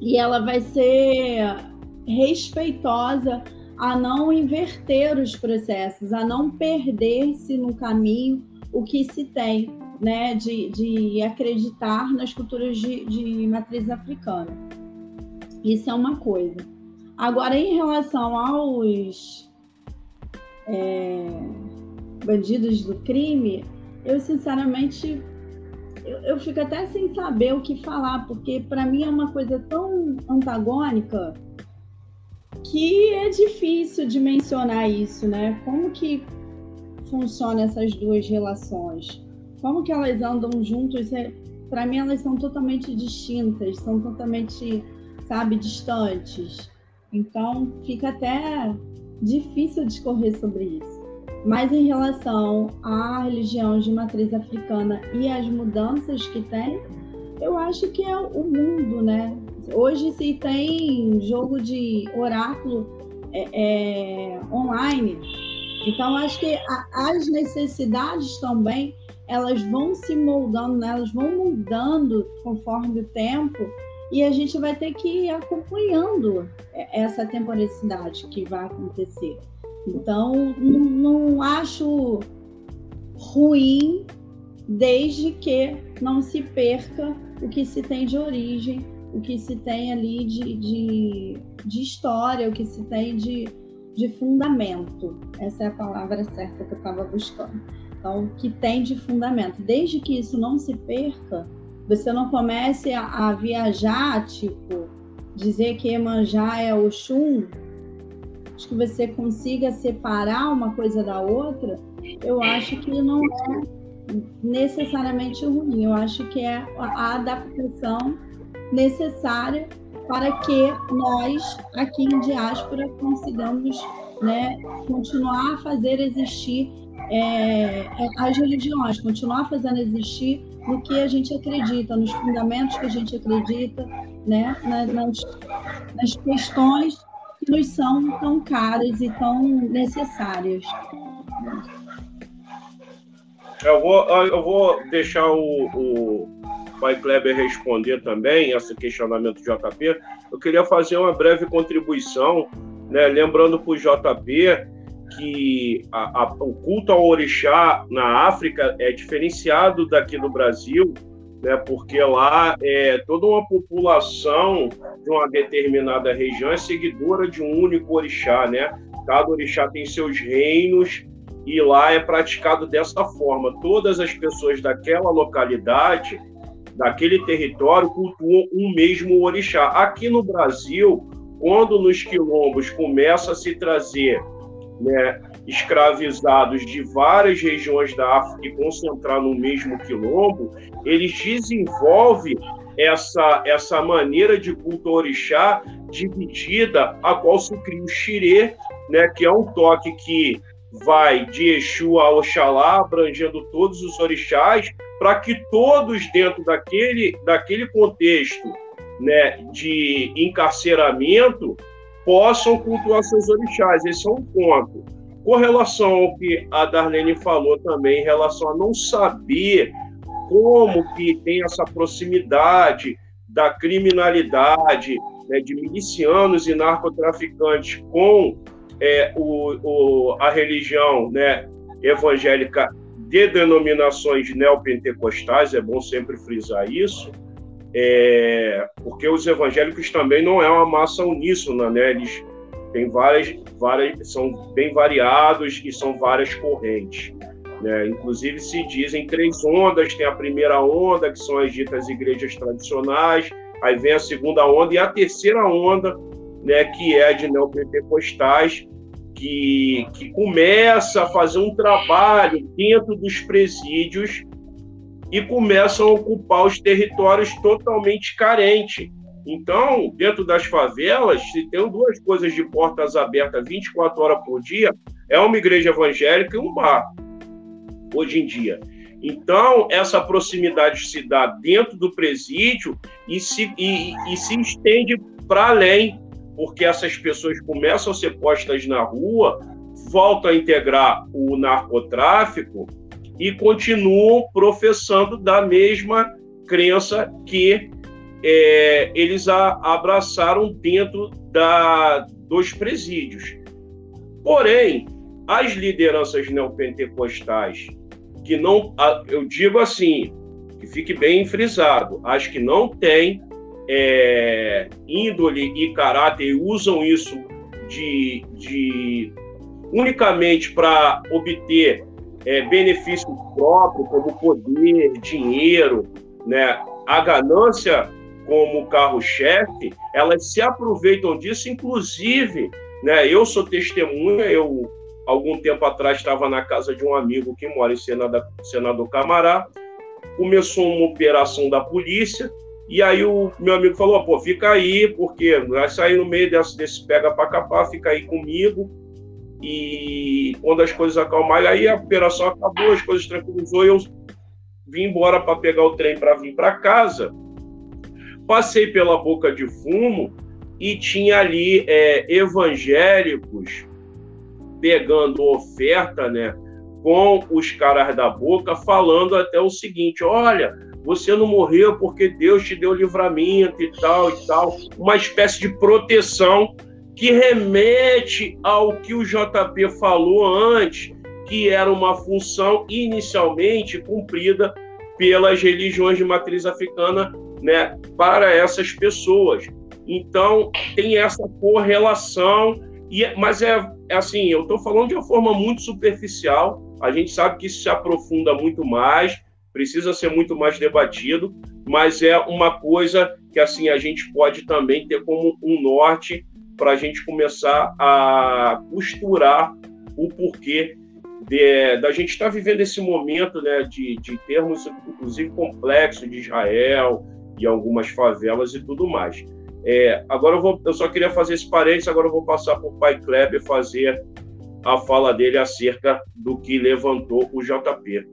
e ela vai ser respeitosa a não inverter os processos, a não perder-se no caminho o que se tem, né, de, de acreditar nas culturas de, de matriz africana. Isso é uma coisa. Agora, em relação aos é, bandidos do crime, eu sinceramente eu, eu, fico até sem saber o que falar, porque para mim é uma coisa tão antagônica que é difícil de mencionar isso, né? Como que funciona essas duas relações? Como que elas andam juntas? É, para mim elas são totalmente distintas, são totalmente, sabe, distantes. Então fica até difícil discorrer sobre isso. Mas em relação à religião de matriz africana e as mudanças que tem, eu acho que é o mundo, né? Hoje se tem jogo de oráculo é, é, online, então acho que a, as necessidades também elas vão se moldando, né? elas vão mudando conforme o tempo e a gente vai ter que ir acompanhando essa temporalidade que vai acontecer. Então não, não acho ruim desde que não se perca o que se tem de origem o que se tem ali de, de, de história, o que se tem de, de fundamento. Essa é a palavra certa que eu estava buscando. Então, o que tem de fundamento. Desde que isso não se perca, você não comece a, a viajar, tipo, dizer que Emanjá é o Xum, acho que você consiga separar uma coisa da outra, eu acho que não é necessariamente ruim. Eu acho que é a adaptação necessária para que nós, aqui em diáspora, consigamos né, continuar a fazer existir é, as religiões, continuar fazendo existir no que a gente acredita, nos fundamentos que a gente acredita, né, nas, nas questões que nos são tão caras e tão necessárias.
Eu vou, eu vou deixar o, o Pai Kleber responder também esse questionamento do JP, eu queria fazer uma breve contribuição, né, lembrando para o JP que a, a, o culto ao orixá na África é diferenciado daqui no Brasil, né, porque lá é toda uma população de uma determinada região é seguidora de um único orixá, né? Cada orixá tem seus reinos e lá é praticado dessa forma. Todas as pessoas daquela localidade daquele território cultuam um mesmo orixá. Aqui no Brasil, quando nos quilombos começa a se trazer né, escravizados de várias regiões da África e concentrar no mesmo quilombo, eles desenvolvem essa, essa maneira de culto orixá dividida, a qual se cria o xirê, né, que é um toque que vai de Exu a Oxalá, abrangendo todos os orixás, para que todos dentro daquele, daquele contexto né, de encarceramento possam cultuar seus orixás. Esse é um ponto. Com relação ao que a Darlene falou também, em relação a não saber como que tem essa proximidade da criminalidade, né, de milicianos e narcotraficantes com é, o, o, a religião né, evangélica de denominações neopentecostais, é bom sempre frisar isso, é, porque os evangélicos também não é uma massa uníssona, né? Eles têm várias, várias, são bem variados e são várias correntes. Né? Inclusive se dizem três ondas, tem a primeira onda, que são as ditas igrejas tradicionais, aí vem a segunda onda e a terceira onda, né, que é de neopentecostais, que, que começa a fazer um trabalho dentro dos presídios e começam a ocupar os territórios totalmente carentes. Então, dentro das favelas, se tem duas coisas de portas abertas 24 horas por dia, é uma igreja evangélica e um bar, hoje em dia. Então, essa proximidade se dá dentro do presídio e se, e, e se estende para além, porque essas pessoas começam a ser postas na rua, voltam a integrar o narcotráfico e continuam professando da mesma crença que é, eles a, abraçaram dentro da, dos presídios. Porém, as lideranças neopentecostais, que não, eu digo assim, que fique bem frisado, as que não têm é, índole e caráter usam isso de, de unicamente para obter é, benefício próprio, como poder, dinheiro, né? a ganância como carro-chefe, elas se aproveitam disso, inclusive, né? Eu sou testemunha, eu algum tempo atrás estava na casa de um amigo que mora em Senado, Senador Camará, começou uma operação da polícia, e aí o meu amigo falou, pô, fica aí, porque vai sair no meio desse, desse pega para capar, fica aí comigo, e quando as coisas acalmarem, aí a operação acabou, as coisas tranquilizou, eu vim embora para pegar o trem para vir para casa, passei pela boca de fumo e tinha ali é, evangélicos pegando oferta, né, com os caras da boca, falando até o seguinte: olha, você não morreu porque Deus te deu livramento e tal e tal, uma espécie de proteção que remete ao que o JP falou antes, que era uma função inicialmente cumprida pelas religiões de matriz africana né, para essas pessoas. Então, tem essa correlação, e, mas é, é assim, eu estou falando de uma forma muito superficial, a gente sabe que isso se aprofunda muito mais, precisa ser muito mais debatido, mas é uma coisa que assim a gente pode também ter como um norte para a gente começar a costurar o porquê de, da gente estar tá vivendo esse momento né, de, de termos, inclusive, complexo de Israel, e algumas favelas e tudo mais. É, agora eu, vou, eu só queria fazer esse parênteses, agora eu vou passar para o pai Kleber fazer a fala dele acerca do que levantou o JP.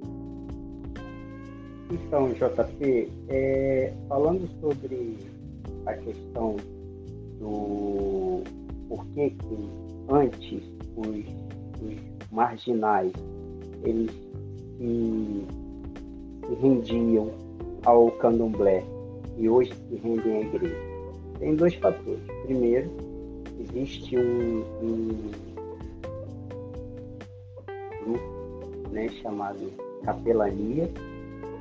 Então, JP, é, falando sobre a questão do porquê que antes os, os marginais eles se, se rendiam ao candomblé e hoje se rendem à igreja? Tem dois fatores. Primeiro, existe um, um grupo né, chamado capelania,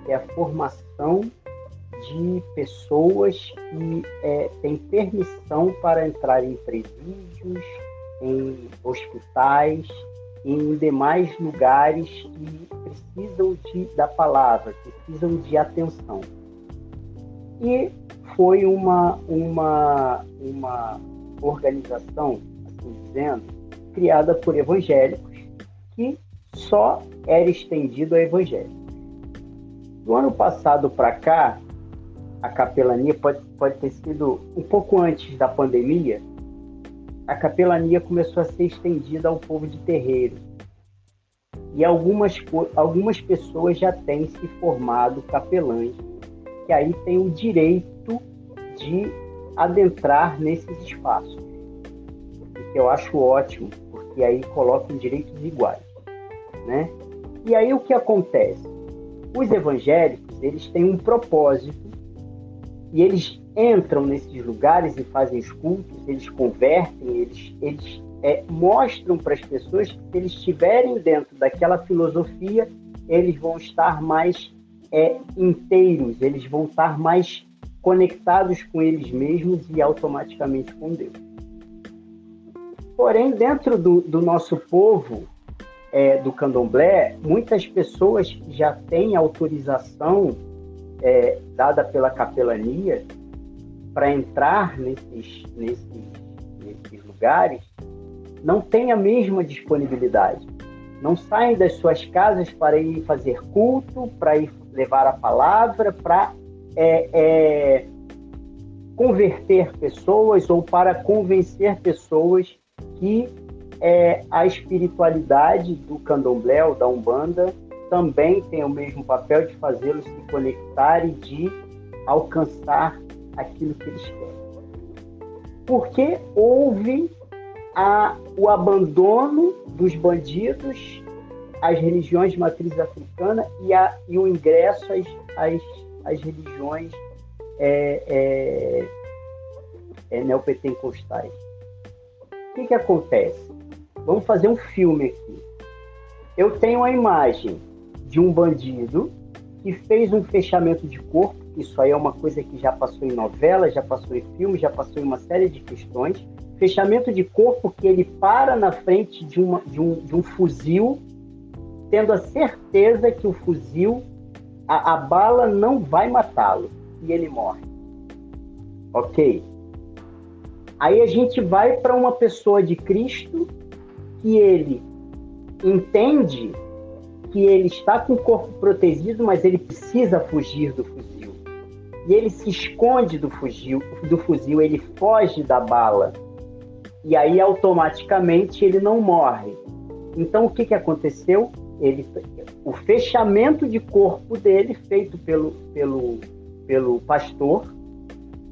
é a formação de pessoas que é, têm permissão para entrar em presídios, em hospitais, em demais lugares que precisam de, da palavra, precisam de atenção e foi uma, uma, uma organização, assim dizendo, criada por evangélicos que só era estendido a evangélicos. Do ano passado para cá, a capelania pode, pode ter sido um pouco antes da pandemia, a capelania começou a ser estendida ao povo de terreiro. E algumas, algumas pessoas já têm se formado capelães que aí tem o direito de adentrar nesses espaços. O que eu acho ótimo, porque aí colocam direitos iguais, né? E aí o que acontece? Os evangélicos, eles têm um propósito e eles entram nesses lugares e fazem os cultos, eles convertem, eles, eles é, mostram para as pessoas que se eles estiverem dentro daquela filosofia, eles vão estar mais é, inteiros, eles vão estar mais conectados com eles mesmos e automaticamente com Deus. Porém, dentro do, do nosso povo, é, do candomblé, muitas pessoas já têm autorização é, dada pela capelania para entrar nesses, nesses, nesses lugares, não têm a mesma disponibilidade. Não saem das suas casas para ir fazer culto, para ir levar a palavra, para é, é, converter pessoas ou para convencer pessoas que é, a espiritualidade do candomblé ou da umbanda também tem o mesmo papel de fazê-los se conectar e de alcançar aquilo que eles querem. Porque houve a, o abandono dos bandidos às religiões de matriz africana e, a, e o ingresso às, às, às religiões é, é, é, neopentecostais. O que, que acontece? Vamos fazer um filme aqui. Eu tenho a imagem de um bandido que fez um fechamento de corpo. Isso aí é uma coisa que já passou em novela, já passou em filme, já passou em uma série de questões. Fechamento de corpo que ele para na frente de, uma, de, um, de um fuzil, tendo a certeza que o fuzil, a, a bala não vai matá-lo e ele morre. Ok? Aí a gente vai para uma pessoa de Cristo que ele entende que ele está com o corpo protegido, mas ele precisa fugir do fuzil. E ele se esconde do fuzil, do fuzil, ele foge da bala. E aí automaticamente ele não morre. Então o que, que aconteceu? Ele, o fechamento de corpo dele, feito pelo, pelo, pelo pastor,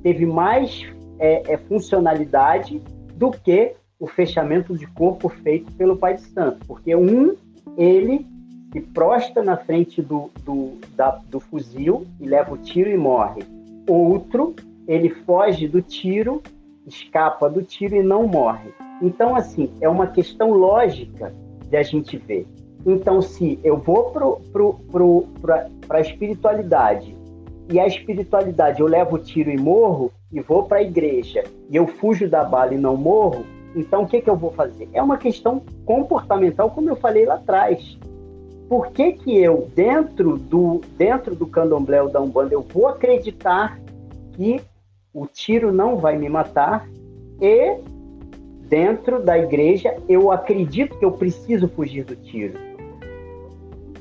teve mais é, é, funcionalidade do que o fechamento de corpo feito pelo Pai de Santo, porque um, ele se prostra na frente do, do, da, do fuzil e leva o tiro e morre. Outro, ele foge do tiro, escapa do tiro e não morre. Então, assim, é uma questão lógica de a gente ver. Então, se eu vou para a espiritualidade e a espiritualidade eu levo o tiro e morro, e vou para a igreja e eu fujo da bala e não morro, então, o que, que eu vou fazer? É uma questão comportamental, como eu falei lá atrás. Por que, que eu, dentro do, dentro do candomblé ou da Umbanda, eu vou acreditar que o tiro não vai me matar e dentro da igreja eu acredito que eu preciso fugir do tiro?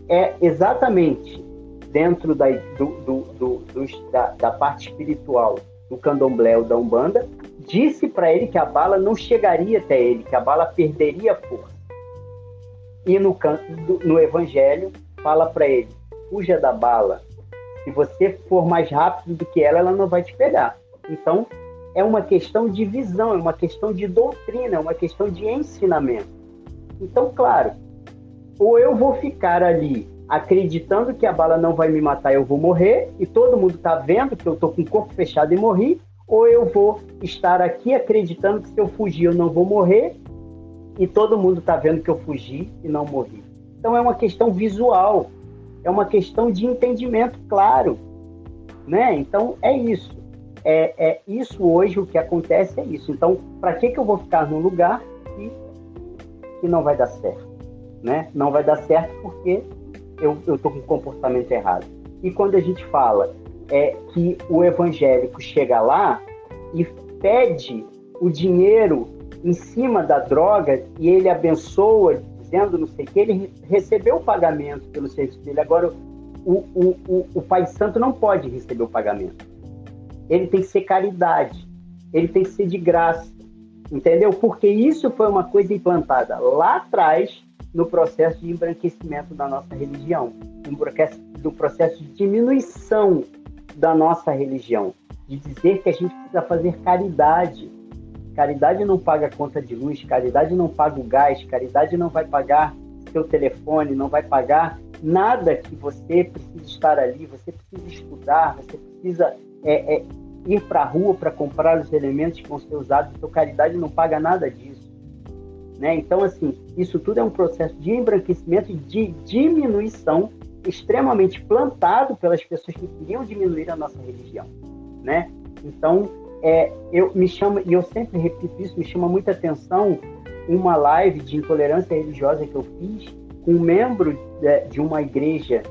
É exatamente dentro da, do, do, do, da, da parte espiritual do candomblé ou da Umbanda, disse para ele que a bala não chegaria até ele, que a bala perderia força. E no, no Evangelho fala para ele: fuja da bala. Se você for mais rápido do que ela, ela não vai te pegar. Então, é uma questão de visão, é uma questão de doutrina, é uma questão de ensinamento. Então, claro, ou eu vou ficar ali acreditando que a bala não vai me matar, eu vou morrer, e todo mundo está vendo que eu estou com o corpo fechado e morri, ou eu vou estar aqui acreditando que se eu fugir eu não vou morrer e todo mundo está vendo que eu fugi e não morri. Então é uma questão visual, é uma questão de entendimento claro, né? Então é isso, é, é isso hoje o que acontece é isso. Então para que que eu vou ficar num lugar que, que não vai dar certo, né? Não vai dar certo porque eu eu tô com comportamento errado. E quando a gente fala é que o evangélico chega lá e pede o dinheiro em cima da droga e ele abençoa, dizendo não sei o que, ele recebeu o pagamento pelo serviço dele. Agora, o, o, o, o Pai Santo não pode receber o pagamento. Ele tem que ser caridade, ele tem que ser de graça, entendeu? Porque isso foi uma coisa implantada lá atrás no processo de embranquecimento da nossa religião, do processo de diminuição da nossa religião, de dizer que a gente precisa fazer caridade. Caridade não paga conta de luz, caridade não paga o gás, caridade não vai pagar seu telefone, não vai pagar nada que você precisa estar ali, você precisa estudar, você precisa é, é, ir para a rua para comprar os elementos que vão ser usados, então caridade não paga nada disso. Né? Então, assim, isso tudo é um processo de embranquecimento e de diminuição extremamente plantado pelas pessoas que queriam diminuir a nossa religião, né? Então, é, eu me chama e eu sempre repito isso, me chama muita atenção uma live de intolerância religiosa que eu fiz com um membro de, de uma igreja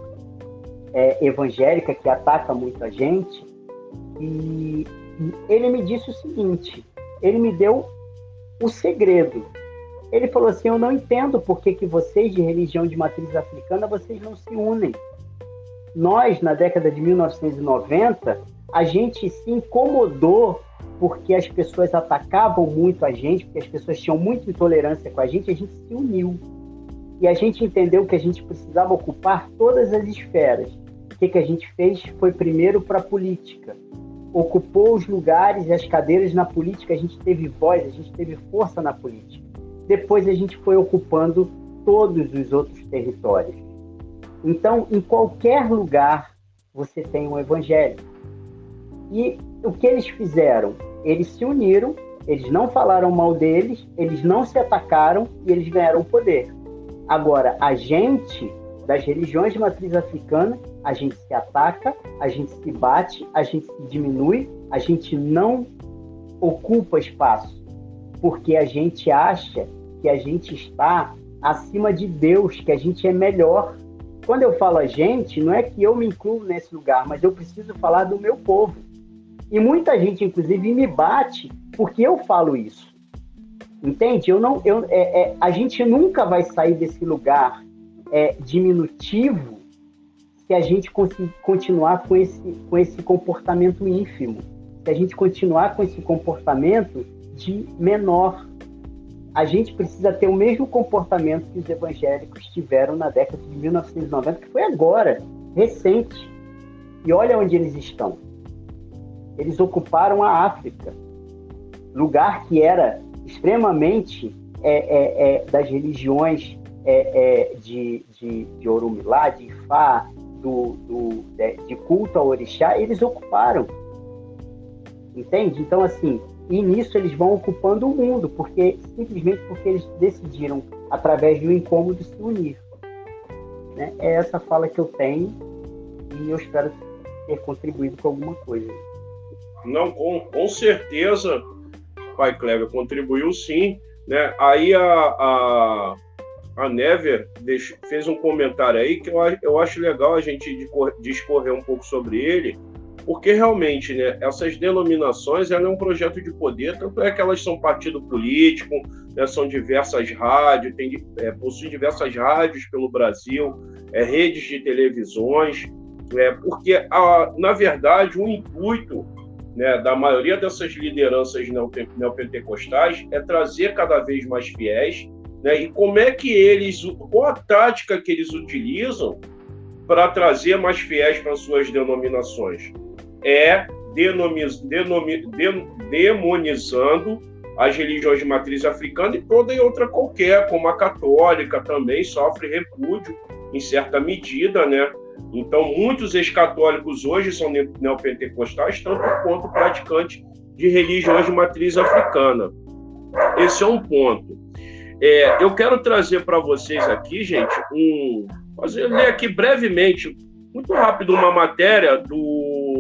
é, evangélica que ataca muito a gente e ele me disse o seguinte: ele me deu o segredo. Ele falou assim: Eu não entendo por que, que vocês, de religião de matriz africana, vocês não se unem. Nós, na década de 1990, a gente se incomodou porque as pessoas atacavam muito a gente, porque as pessoas tinham muita intolerância com a gente, a gente se uniu. E a gente entendeu que a gente precisava ocupar todas as esferas. O que, que a gente fez foi primeiro para a política. Ocupou os lugares e as cadeiras na política, a gente teve voz, a gente teve força na política. Depois a gente foi ocupando todos os outros territórios. Então, em qualquer lugar, você tem um evangelho. E o que eles fizeram? Eles se uniram, eles não falaram mal deles, eles não se atacaram e eles ganharam poder. Agora, a gente, das religiões de matriz africana, a gente se ataca, a gente se bate, a gente se diminui, a gente não ocupa espaço, porque a gente acha que a gente está acima de Deus, que a gente é melhor. Quando eu falo a gente, não é que eu me incluo nesse lugar, mas eu preciso falar do meu povo. E muita gente, inclusive, me bate porque eu falo isso. Entende? Eu não, eu, é, é, a gente nunca vai sair desse lugar é, diminutivo se a gente continuar com esse, com esse comportamento ínfimo, se a gente continuar com esse comportamento de menor. A gente precisa ter o mesmo comportamento que os evangélicos tiveram na década de 1990, que foi agora, recente. E olha onde eles estão. Eles ocuparam a África, lugar que era extremamente é, é, é, das religiões é, é, de, de, de Orumilá, de Ifá, do, do, de culto ao orixá, eles ocuparam. Entende? Então, assim, e nisso eles vão ocupando o mundo, porque simplesmente porque eles decidiram, através do incômodo, se unir. Né? É essa fala que eu tenho e eu espero ter contribuído com alguma coisa.
Não, com, com certeza pai Cleber contribuiu sim. Né? Aí a, a, a Never fez um comentário aí que eu, eu acho legal a gente discorrer um pouco sobre ele, porque realmente né, essas denominações é um projeto de poder, tanto é que elas são partido político, né, são diversas rádios, tem, é, possuem diversas rádios pelo Brasil, é, redes de televisões, é, porque, a, na verdade, o intuito né, da maioria dessas lideranças neopentecostais é trazer cada vez mais fiéis, né, e como é que eles, qual a tática que eles utilizam para trazer mais fiéis para suas denominações? É denomi, denomi, de, demonizando as religiões de matriz africana e toda e outra qualquer, como a católica também sofre repúdio em certa medida, né? Então, muitos ex-católicos hoje são neopentecostais, tanto quanto praticantes de religiões de matriz africana. Esse é um ponto. É, eu quero trazer para vocês aqui, gente, um. Fazer ler aqui brevemente, muito rápido, uma matéria do,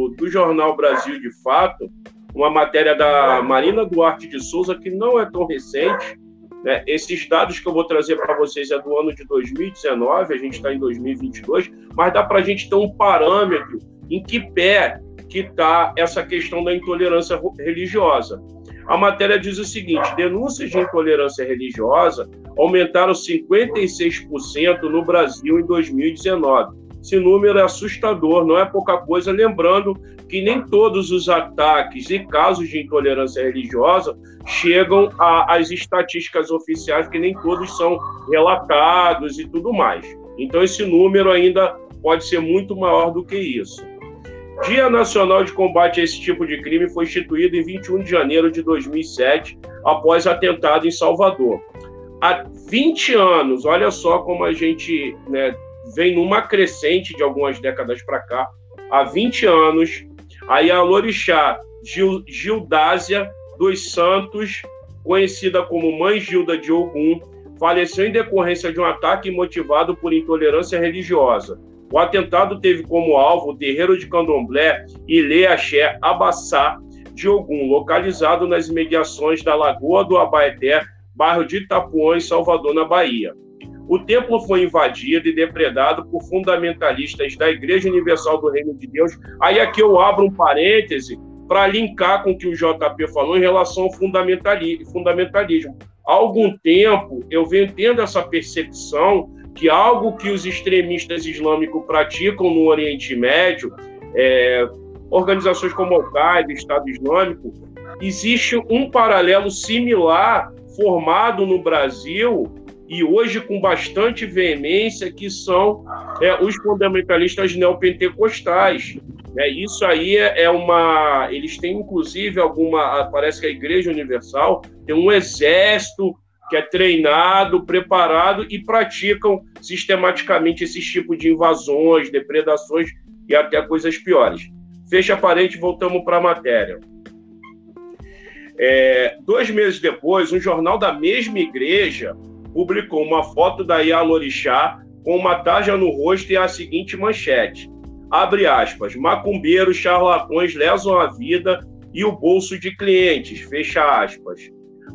do Jornal Brasil de Fato, uma matéria da Marina Duarte de Souza, que não é tão recente, né? Esses dados que eu vou trazer para vocês é do ano de 2019, a gente está em 2022, mas dá para a gente ter um parâmetro em que pé que está essa questão da intolerância religiosa. A matéria diz o seguinte: denúncias de intolerância religiosa aumentaram 56% no Brasil em 2019 esse número é assustador, não é pouca coisa. Lembrando que nem todos os ataques e casos de intolerância religiosa chegam às estatísticas oficiais, que nem todos são relatados e tudo mais. Então, esse número ainda pode ser muito maior do que isso. Dia Nacional de Combate a esse tipo de crime foi instituído em 21 de janeiro de 2007, após atentado em Salvador. Há 20 anos, olha só como a gente né, vem numa crescente de algumas décadas para cá, há 20 anos. Aí a Lorixá Gil, Gildásia dos Santos, conhecida como Mãe Gilda de Ogum, faleceu em decorrência de um ataque motivado por intolerância religiosa. O atentado teve como alvo o terreiro de Candomblé Ilê Axé Abassá de Ogum, localizado nas imediações da Lagoa do Abaeté, bairro de Itapuã, em Salvador, na Bahia. O templo foi invadido e depredado por fundamentalistas da Igreja Universal do Reino de Deus. Aí aqui eu abro um parêntese para linkar com o que o JP falou em relação ao fundamentalismo. Há algum tempo eu venho tendo essa percepção que algo que os extremistas islâmicos praticam no Oriente Médio, é, organizações como Al-Qaeda, Estado Islâmico, existe um paralelo similar formado no Brasil e hoje com bastante veemência, que são é, os fundamentalistas neopentecostais. É, isso aí é, é uma. Eles têm, inclusive, alguma. Parece que a Igreja Universal tem um exército que é treinado, preparado e praticam sistematicamente esses tipos de invasões, depredações e até coisas piores. Fecha a parede, voltamos para a matéria. É, dois meses depois, um jornal da mesma igreja publicou uma foto da Yalorixá com uma tarja no rosto e a seguinte manchete: abre aspas, macumbeiros, charlatões lesam a vida e o bolso de clientes, fecha aspas.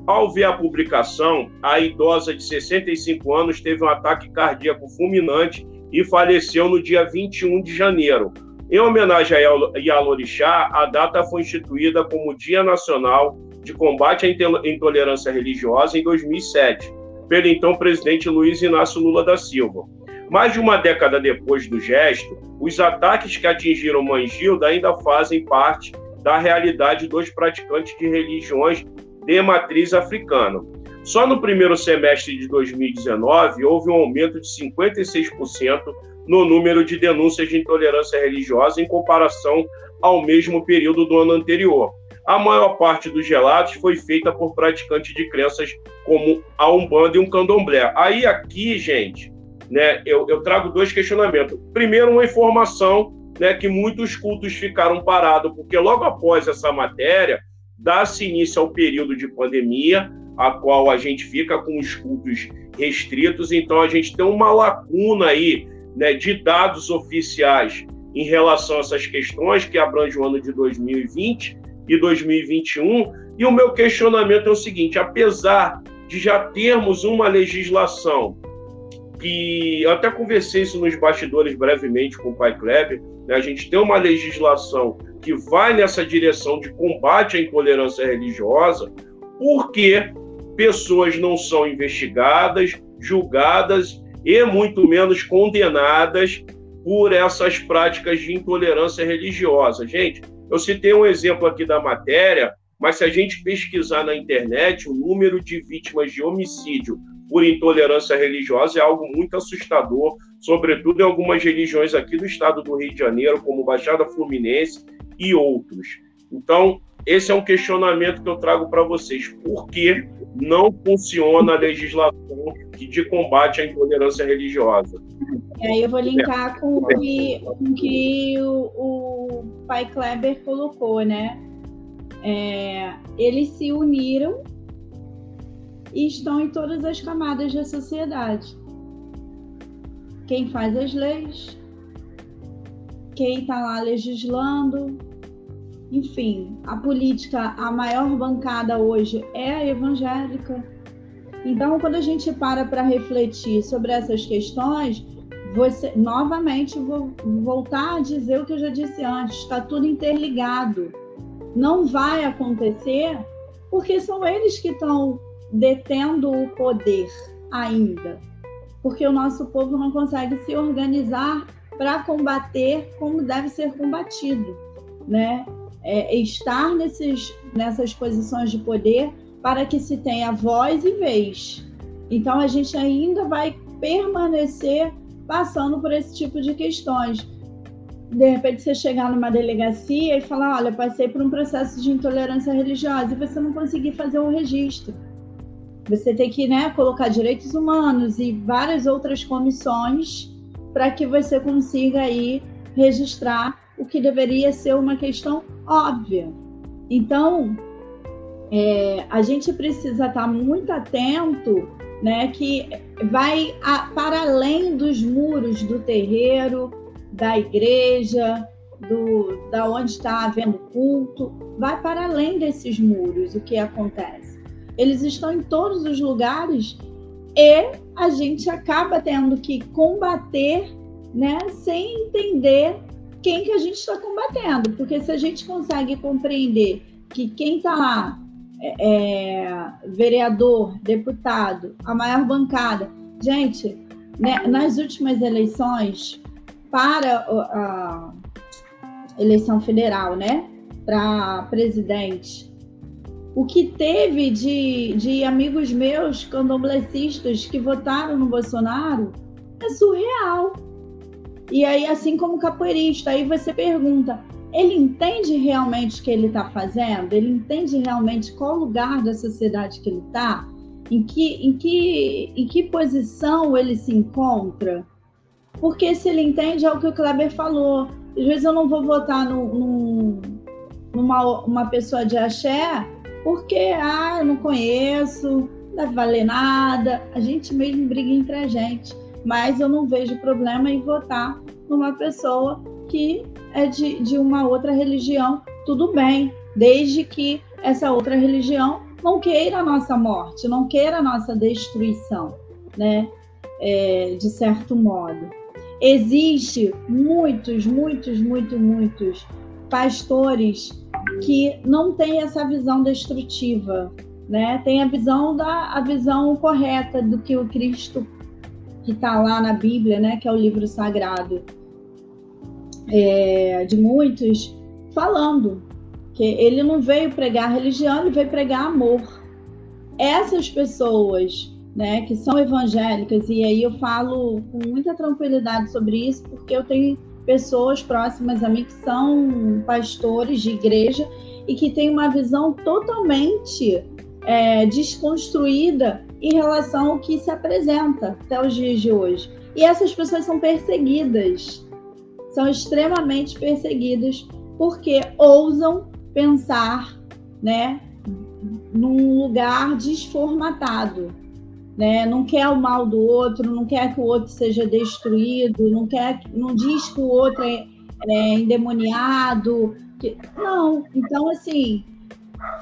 Ao ver a publicação, a idosa de 65 anos teve um ataque cardíaco fulminante e faleceu no dia 21 de janeiro. Em homenagem a Yalorixá, a data foi instituída como Dia Nacional de Combate à Intolerância Religiosa em 2007, pelo então presidente Luiz Inácio Lula da Silva. Mais de uma década depois do gesto, os ataques que atingiram Mangilda ainda fazem parte da realidade dos praticantes de religiões de matriz africana. Só no primeiro semestre de 2019 houve um aumento de 56% no número de denúncias de intolerância religiosa em comparação ao mesmo período do ano anterior. A maior parte dos relatos foi feita por praticantes de crenças como a Umbanda e um Candomblé. Aí aqui, gente, né, eu, eu trago dois questionamentos. Primeiro, uma informação né, que muitos cultos ficaram parados, porque logo após essa matéria, dá-se início ao período de pandemia, a qual a gente fica com os cultos restritos, então a gente tem uma lacuna aí né, de dados oficiais em relação a essas questões que abrange o ano de 2020 e 2021. E o meu questionamento é o seguinte: apesar de já termos uma legislação que eu até conversei isso nos bastidores brevemente com o Pai Kleber, né, a gente tem uma legislação que vai nessa direção de combate à intolerância religiosa, porque pessoas não são investigadas, julgadas e muito menos condenadas por essas práticas de intolerância religiosa. Gente, eu citei um exemplo aqui da matéria, mas se a gente pesquisar na internet, o número de vítimas de homicídio por intolerância religiosa é algo muito assustador, sobretudo em algumas religiões aqui do estado do Rio de Janeiro, como Baixada Fluminense e outros. Então, esse é um questionamento que eu trago para vocês. Por que não funciona a legislação de combate à intolerância religiosa?
E aí eu vou linkar com o que, com que o, o pai Kleber colocou, né? É, eles se uniram e estão em todas as camadas da sociedade. Quem faz as leis, quem está lá legislando, enfim, a política, a maior bancada hoje é a evangélica. Então, quando a gente para para refletir sobre essas questões, você novamente vou voltar a dizer o que eu já disse antes, está tudo interligado. Não vai acontecer porque são eles que estão detendo o poder ainda. Porque o nosso povo não consegue se organizar para combater como deve ser combatido, né? É, estar nesses, nessas posições de poder para que se tenha voz e vez. Então a gente ainda vai permanecer passando por esse tipo de questões. De repente você chegar numa delegacia e falar, olha, passei por um processo de intolerância religiosa e você não conseguir fazer o registro você tem que né, colocar direitos humanos e várias outras comissões para que você consiga aí registrar o que deveria ser uma questão óbvia. Então, é, a gente precisa estar muito atento, né, que vai a, para além dos muros do terreiro, da igreja, do, da onde está havendo culto, vai para além desses muros o que acontece eles estão em todos os lugares e a gente acaba tendo que combater, né, sem entender quem que a gente está combatendo, porque se a gente consegue compreender que quem está lá é, é, vereador, deputado, a maior bancada, gente, né, nas últimas eleições para a eleição federal, né, para presidente, o que teve de, de amigos meus candomblecistas que votaram no Bolsonaro é surreal. E aí, assim como capoeirista, aí você pergunta: ele entende realmente o que ele está fazendo? Ele entende realmente qual lugar da sociedade que ele está? Em que, em, que, em que posição ele se encontra? Porque se ele entende, é o que o Kleber falou. Às vezes eu não vou votar no, numa uma pessoa de axé porque, ah, eu não conheço, não deve valer nada. A gente mesmo briga entre a gente. Mas eu não vejo problema em votar numa pessoa que é de, de uma outra religião. Tudo bem, desde que essa outra religião não queira a nossa morte, não queira a nossa destruição, né? É, de certo modo. Existe muitos, muitos, muitos, muitos pastores que não têm essa visão destrutiva, né? Tem a visão da a visão correta do que o Cristo que está lá na Bíblia, né? Que é o livro sagrado é, de muitos, falando que ele não veio pregar religião, ele veio pregar amor. Essas pessoas, né, que são evangélicas e aí eu falo com muita tranquilidade sobre isso porque eu tenho pessoas próximas a mim que são pastores de igreja e que têm uma visão totalmente é, desconstruída em relação ao que se apresenta até os dias de hoje. E essas pessoas são perseguidas, são extremamente perseguidas porque ousam pensar, né, num lugar desformatado, né? Não quer o mal do outro, não quer que o outro seja destruído, não quer, não diz que o outro é, é endemoniado, que... não. Então assim,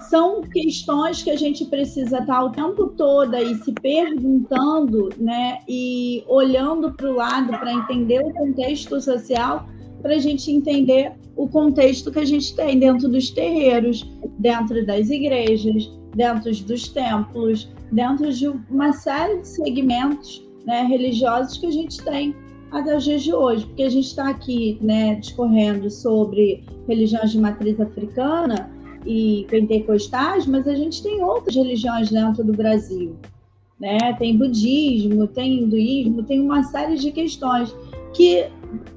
são questões que a gente precisa estar o tempo todo aí se perguntando, né, e olhando para o lado para entender o contexto social, para a gente entender o contexto que a gente tem dentro dos terreiros, dentro das igrejas, dentro dos templos, dentro de uma série de segmentos né, religiosos que a gente tem até os dias de hoje, porque a gente está aqui né, discorrendo sobre religiões de matriz africana e pentecostais, mas a gente tem outras religiões dentro do Brasil. Né? Tem budismo, tem hinduísmo, tem uma série de questões que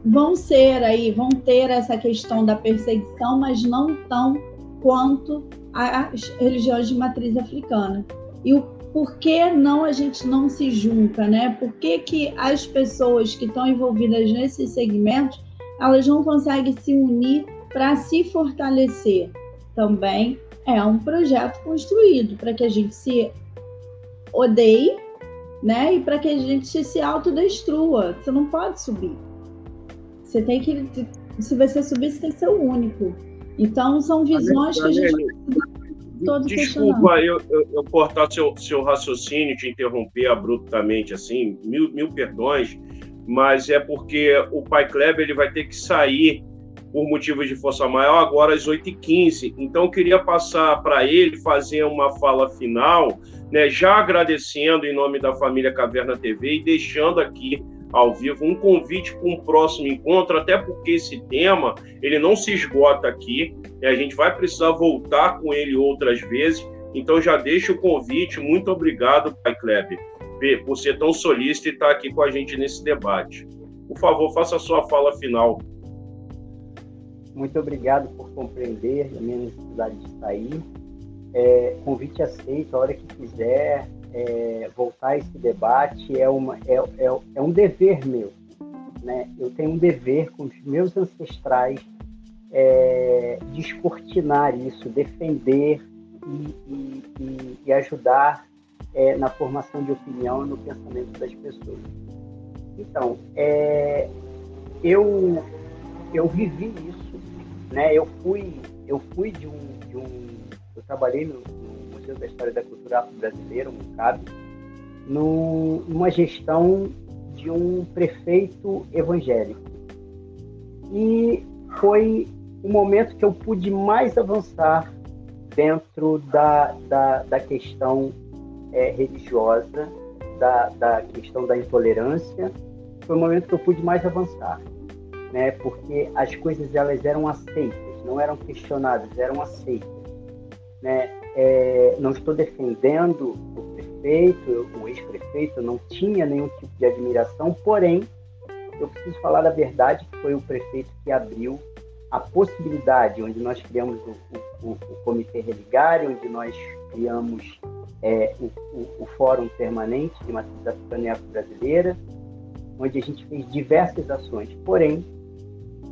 vão ser aí, vão ter essa questão da perseguição, mas não tão quanto as religiões de matriz africana. E o por que não a gente não se junta, né? Por que, que as pessoas que estão envolvidas nesses segmentos elas não conseguem se unir para se fortalecer? Também é um projeto construído para que a gente se odeie, né? E para que a gente se autodestrua. Você não pode subir. Você tem que. Se você subir, você tem que ser o único. Então, são visões que a gente
todo Desculpa eu, eu, eu, cortar seu, seu raciocínio, te interromper abruptamente, assim, mil, mil perdões, mas é porque o pai Kleber ele vai ter que sair por motivos de força maior agora às 8h15. Então, eu queria passar para ele fazer uma fala final, né, já agradecendo em nome da família Caverna TV e deixando aqui ao vivo, um convite para um próximo encontro, até porque esse tema ele não se esgota aqui, né? a gente vai precisar voltar com ele outras vezes, então já deixo o convite, muito obrigado, Pai Kleber, por ser tão solícito e estar aqui com a gente nesse debate. Por favor, faça a sua fala final.
Muito obrigado por compreender a minha necessidade de sair. É, convite aceito, a hora que quiser, é, voltar a esse debate é, uma, é, é, é um dever meu. Né? Eu tenho um dever com os meus ancestrais é, descortinar isso, defender e, e, e, e ajudar é, na formação de opinião no pensamento das pessoas. Então, é, eu, eu vivi isso, né? eu, fui, eu fui de um, de um. Eu trabalhei no, Museu da História da Cultura Afro-Brasileira, um CAB, numa gestão de um prefeito evangélico. E foi o momento que eu pude mais avançar dentro da, da, da questão é, religiosa, da, da questão da intolerância. Foi o momento que eu pude mais avançar, né? porque as coisas elas eram aceitas, não eram questionadas, eram aceitas. Né? É, não estou defendendo o prefeito, o ex-prefeito, não tinha nenhum tipo de admiração, porém, eu preciso falar a verdade, que foi o prefeito que abriu a possibilidade, onde nós criamos o, o, o Comitê Religare, onde nós criamos é, o, o, Fórum Permanente de Matriz Africana brasileira onde a gente fez diversas ações. Porém,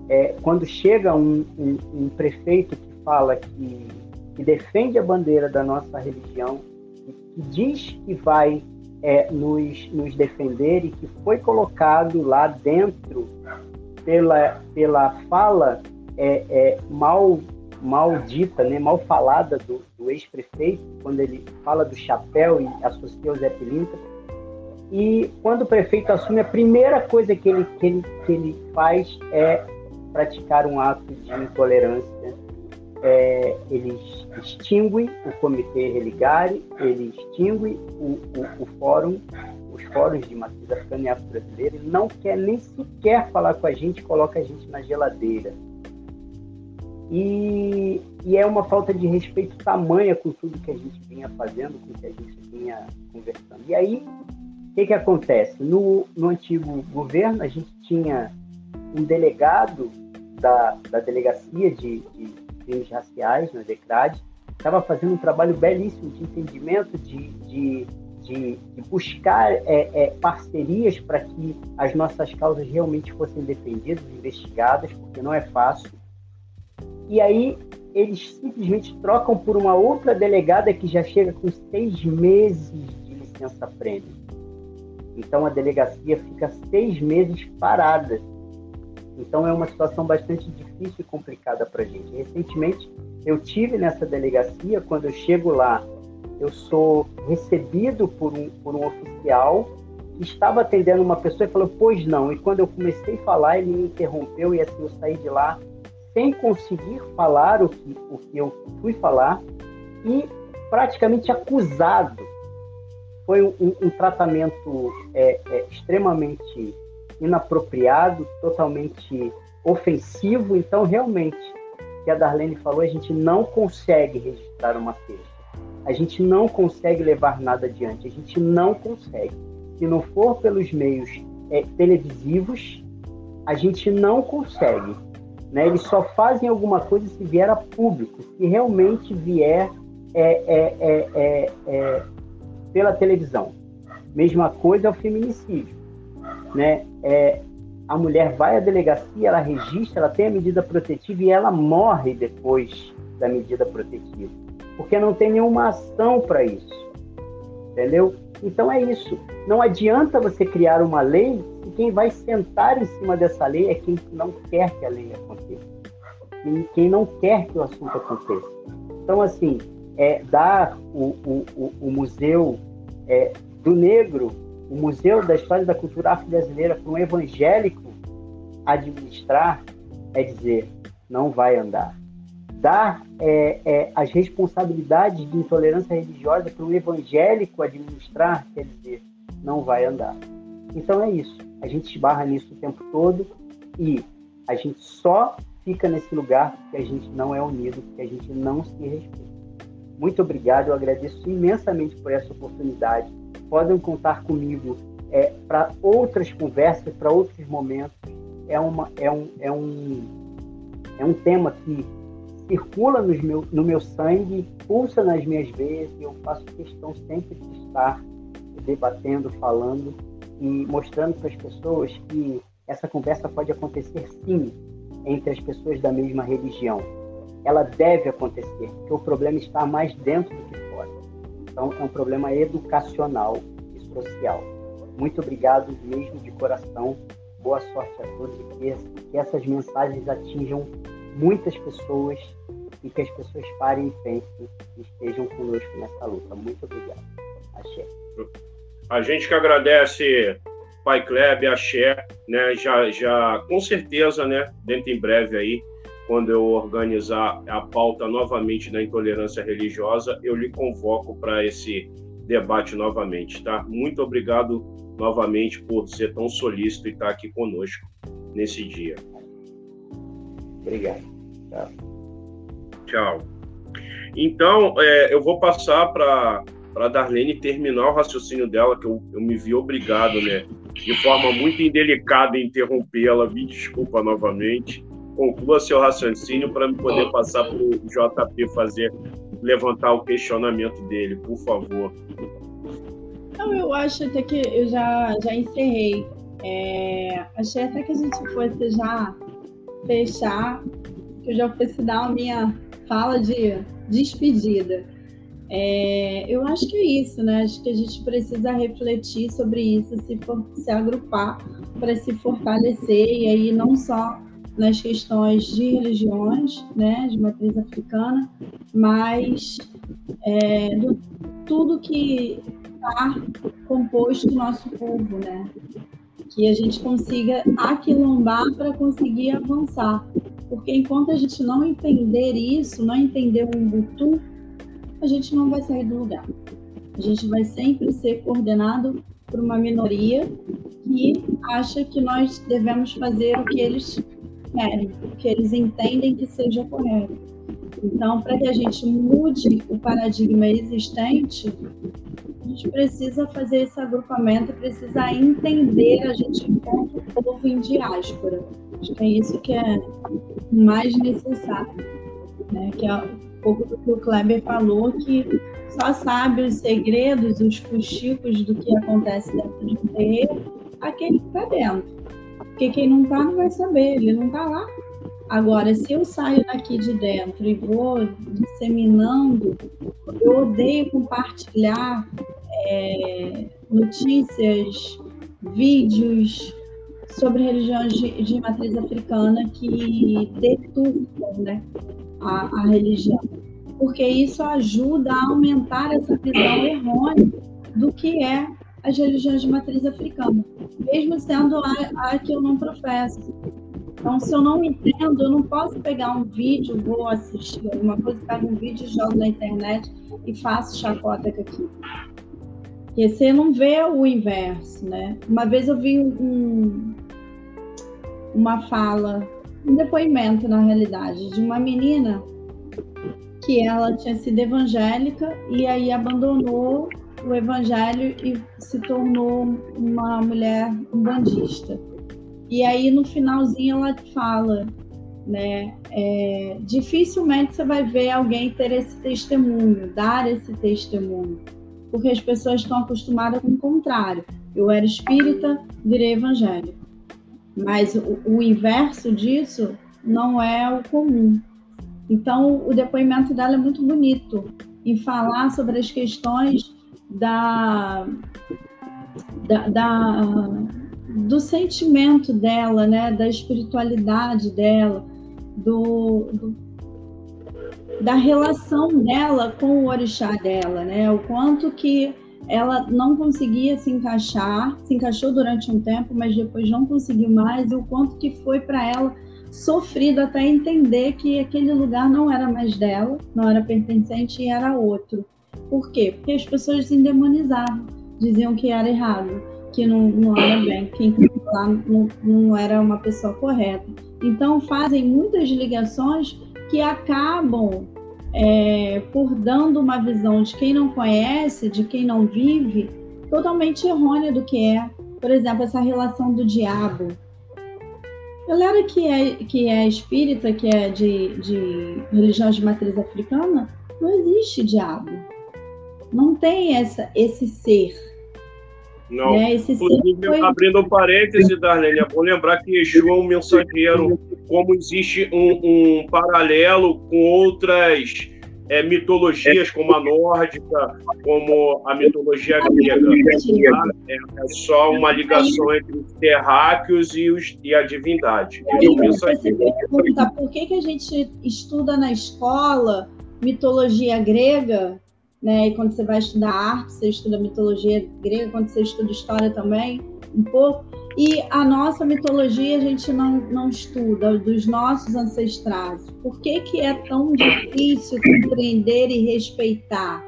é, quando chega um, um, um, prefeito que fala que, que, defende a bandeira da nossa religião, que diz que vai é, nos, nos defender e que foi colocado lá dentro pela, pela fala é, é, mal maldita, né, mal falada do, do ex-prefeito, quando ele fala do chapéu e associa o Zé Pilintra. E quando o prefeito assume, a primeira coisa que ele, que ele, que ele faz é praticar um ato de intolerância. É, ele extingue o Comitê Religare, ele extingue o, o, o Fórum, os fóruns de matriz africana e afro-brasileira, ele não quer nem sequer falar com a gente, coloca a gente na geladeira. E, e, é uma falta de respeito tamanha com tudo que a gente vinha fazendo, com o que a gente vinha conversando. E aí, o que, que acontece? No, no antigo governo, a gente tinha um delegado da, da Delegacia de, de Crimes Raciais, na DECRAD, estava fazendo um trabalho belíssimo de entendimento, de, de, de, de buscar é, é, parcerias para que as nossas causas realmente fossem defendidas, investigadas, porque não é fácil e aí eles simplesmente trocam por uma outra delegada que já chega com seis meses de licença-prêmio. Então a delegacia fica seis meses parada. Então é uma situação bastante difícil e complicada para a gente. Recentemente eu tive nessa delegacia, quando eu chego lá, eu sou recebido por um, por um oficial que estava atendendo uma pessoa e falou, pois não. E quando eu comecei a falar, ele me interrompeu e assim eu saí de lá sem conseguir falar o que, o que eu fui falar e praticamente acusado. Foi um, um tratamento é, é, extremamente inapropriado, totalmente ofensivo. Então, realmente, o que a Darlene falou, a gente não consegue registrar uma queixa. A gente não consegue levar nada adiante. A gente não consegue. Se não for pelos meios é, televisivos, a gente não consegue. Né? Eles só fazem alguma coisa se vier a público, se realmente vier é, é, é, é, é pela televisão. Mesma coisa é o feminicídio. Né? É, a mulher vai à delegacia, ela registra, ela tem a medida protetiva e ela morre depois da medida protetiva, porque não tem nenhuma ação para isso. Entendeu? Então é isso. Não adianta você criar uma lei e quem vai sentar em cima dessa lei é quem não quer que a lei aconteça. E quem não quer que o assunto aconteça. Então, assim, é, dar o, o, o museu é, do negro, o museu da história da cultura afro-brasileira para um evangélico administrar, é dizer, não vai andar. Dar é, é, as responsabilidades de intolerância religiosa para um evangélico administrar, quer dizer, não vai andar. Então é isso. A gente esbarra nisso o tempo todo e a gente só fica nesse lugar porque a gente não é unido, porque a gente não se respeita. Muito obrigado, eu agradeço imensamente por essa oportunidade. Podem contar comigo é, para outras conversas, para outros momentos. É, uma, é, um, é, um, é um tema que circula no meu, no meu sangue, pulsa nas minhas veias e eu faço questão sempre de estar debatendo, falando e mostrando para as pessoas que essa conversa pode acontecer sim entre as pessoas da mesma religião. Ela deve acontecer, porque o problema está mais dentro do que. Então, é um problema educacional e social. Muito obrigado mesmo de coração. Boa sorte a todos e que, essas mensagens atinjam muitas pessoas e que as pessoas parem e pensem e estejam conosco nessa luta. Muito obrigado. Achei.
A gente que agradece Pai Kleber, Axé, né? Já, já, com certeza, né? Dentro em breve aí, quando eu organizar a pauta novamente da intolerância religiosa, eu lhe convoco para esse debate novamente, tá? Muito obrigado novamente por ser tão solícito e estar aqui conosco nesse dia.
Obrigado. Tchau.
Tchau. Então, é, eu vou passar para a Darlene terminar o raciocínio dela, que eu, eu me vi obrigado, né? De forma muito indelicada interrompê-la. Me desculpa novamente. Conclua seu raciocínio para me poder passar para o JP fazer levantar o questionamento dele, por favor.
Não, eu acho até que eu já, já encerrei. É, achei até que a gente fosse já fechar, que eu já fosse dar a minha fala de despedida. É, eu acho que é isso, né? Acho que a gente precisa refletir sobre isso, se, for, se agrupar para se fortalecer, e aí não só nas questões de religiões, né, de matriz africana, mas é, do, tudo que está composto o nosso povo, né? Que a gente consiga aquilombar para conseguir avançar. Porque enquanto a gente não entender isso, não entender o Ubuntu, a gente não vai sair do lugar. A gente vai sempre ser coordenado por uma minoria que acha que nós devemos fazer o que eles querem, que eles entendem que seja correto. Então, para que a gente mude o paradigma existente, a gente precisa fazer esse agrupamento, precisa entender a gente enquanto povo em diáspora. Acho que é isso que é mais necessário. Né? Que é um pouco do que o Kleber falou, que só sabe os segredos, os fuxicos do que acontece dentro de um aquele que está dentro. Porque quem não está não vai saber, ele não está lá. Agora, se eu saio daqui de dentro e vou disseminando, eu odeio compartilhar é, notícias, vídeos sobre religiões de, de, matriz africana que deturpam né, a, a religião. Porque isso ajuda a aumentar essa visão errônea do que é as religiões de matriz africana, mesmo sendo a, a que eu não professo. Então, se eu não entendo, eu não posso pegar um vídeo, vou assistir alguma coisa, pego um vídeo, jogo na internet e faço chacota aquilo. Porque você não vê o inverso, né? Uma vez eu vi um, uma fala, um depoimento, na realidade, de uma menina que ela tinha sido evangélica e aí abandonou o evangelho e se tornou uma mulher bandista. E aí no finalzinho ela fala, né? É, dificilmente você vai ver alguém ter esse testemunho, dar esse testemunho, porque as pessoas estão acostumadas com o contrário. Eu era espírita, virei evangélico. Mas o, o inverso disso não é o comum. Então, o depoimento dela é muito bonito em falar sobre as questões da, da, da, do sentimento dela, né, da espiritualidade dela, do, do, da relação dela com o orixá dela, né, o quanto que ela não conseguia se encaixar, se encaixou durante um tempo, mas depois não conseguiu mais, e o quanto que foi para ela sofrido até entender que aquele lugar não era mais dela, não era pertencente e era outro. Por quê? Porque as pessoas se endemonizavam, diziam que era errado, que não, não era bem, que lá não, não era uma pessoa correta. Então fazem muitas ligações que acabam é, por dando uma visão de quem não conhece, de quem não vive, totalmente errônea do que é. Por exemplo, essa relação do diabo. Galera que é, que é espírita, que é de, de religião de matriz africana, não existe diabo. Não tem essa, esse ser.
Não. Né? Esse Inclusive, foi... abrindo um parêntese, Darlene, é bom lembrar que Yeshua é um mensageiro, como existe um, um paralelo com outras é, mitologias, como a nórdica, como a mitologia grega. É, é só uma ligação entre os terráqueos e, os, e a divindade.
Aí, você pergunta por que, que a gente estuda na escola mitologia grega né? E quando você vai estudar arte, você estuda mitologia grega, quando você estuda história também, um pouco. E a nossa mitologia a gente não, não estuda, dos nossos ancestrais. Por que, que é tão difícil compreender e respeitar?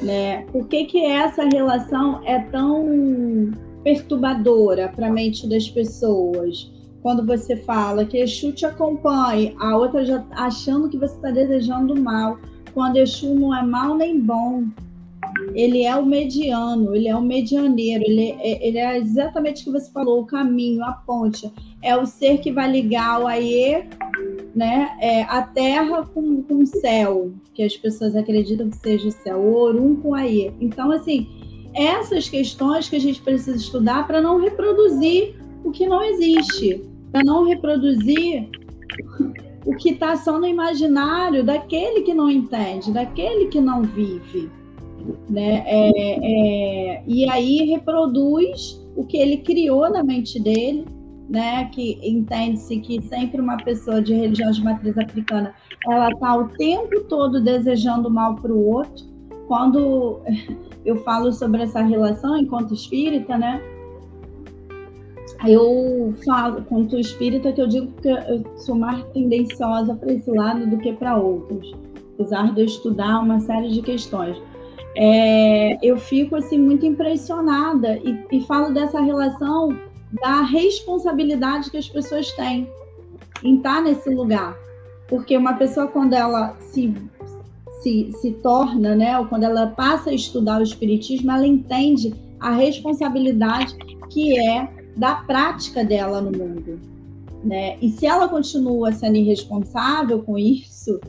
Né? Por que, que essa relação é tão perturbadora para a mente das pessoas? Quando você fala que Exu te acompanhe, a outra já achando que você está desejando mal, quando Exu não é mal nem bom, ele é o mediano, ele é o medianeiro, ele é, ele é exatamente o que você falou, o caminho, a ponte. É o ser que vai ligar o Aie, né, é, a terra com, com o céu, que as pessoas acreditam que seja o céu, o Orum com o Aie. Então, assim, essas questões que a gente precisa estudar para não reproduzir o que não existe, para não reproduzir o que está só no imaginário daquele que não entende, daquele que não vive né? É, é, e aí reproduz o que ele criou na mente dele, né? Que entende-se que sempre uma pessoa de religião de matriz africana, ela está o tempo todo desejando mal para o outro. Quando eu falo sobre essa relação enquanto espírita, né? Eu falo, quanto espírita, que eu digo que eu sou mais tendenciosa para esse lado do que para outros, apesar de eu estudar uma série de questões é, eu fico assim muito impressionada e, e falo dessa relação da responsabilidade que as pessoas têm em estar nesse lugar. Porque uma pessoa, quando ela se, se, se torna, né, ou quando ela passa a estudar o Espiritismo, ela entende a responsabilidade que é da prática dela no mundo. Né? E se ela continua sendo irresponsável com isso,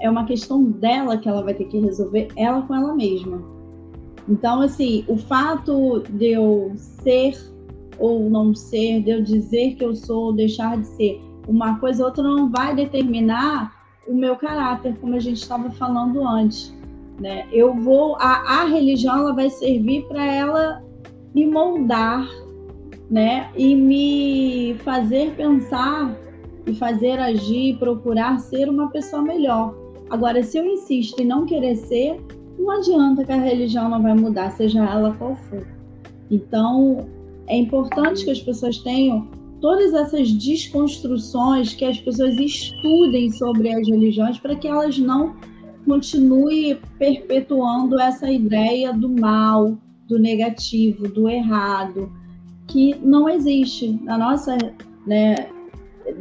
é uma questão dela que ela vai ter que resolver, ela com ela mesma. Então, assim, o fato de eu ser ou não ser, de eu dizer que eu sou ou deixar de ser, uma coisa ou outra não vai determinar o meu caráter, como a gente estava falando antes. Né? Eu vou, a, a religião ela vai servir para ela me moldar, né? E me fazer pensar e fazer agir, procurar ser uma pessoa melhor. Agora, se eu insisto em não querer ser, não adianta que a religião não vai mudar, seja ela qual for. Então, é importante que as pessoas tenham todas essas desconstruções, que as pessoas estudem sobre as religiões, para que elas não continuem perpetuando essa ideia do mal, do negativo, do errado, que não existe. Na nossa né,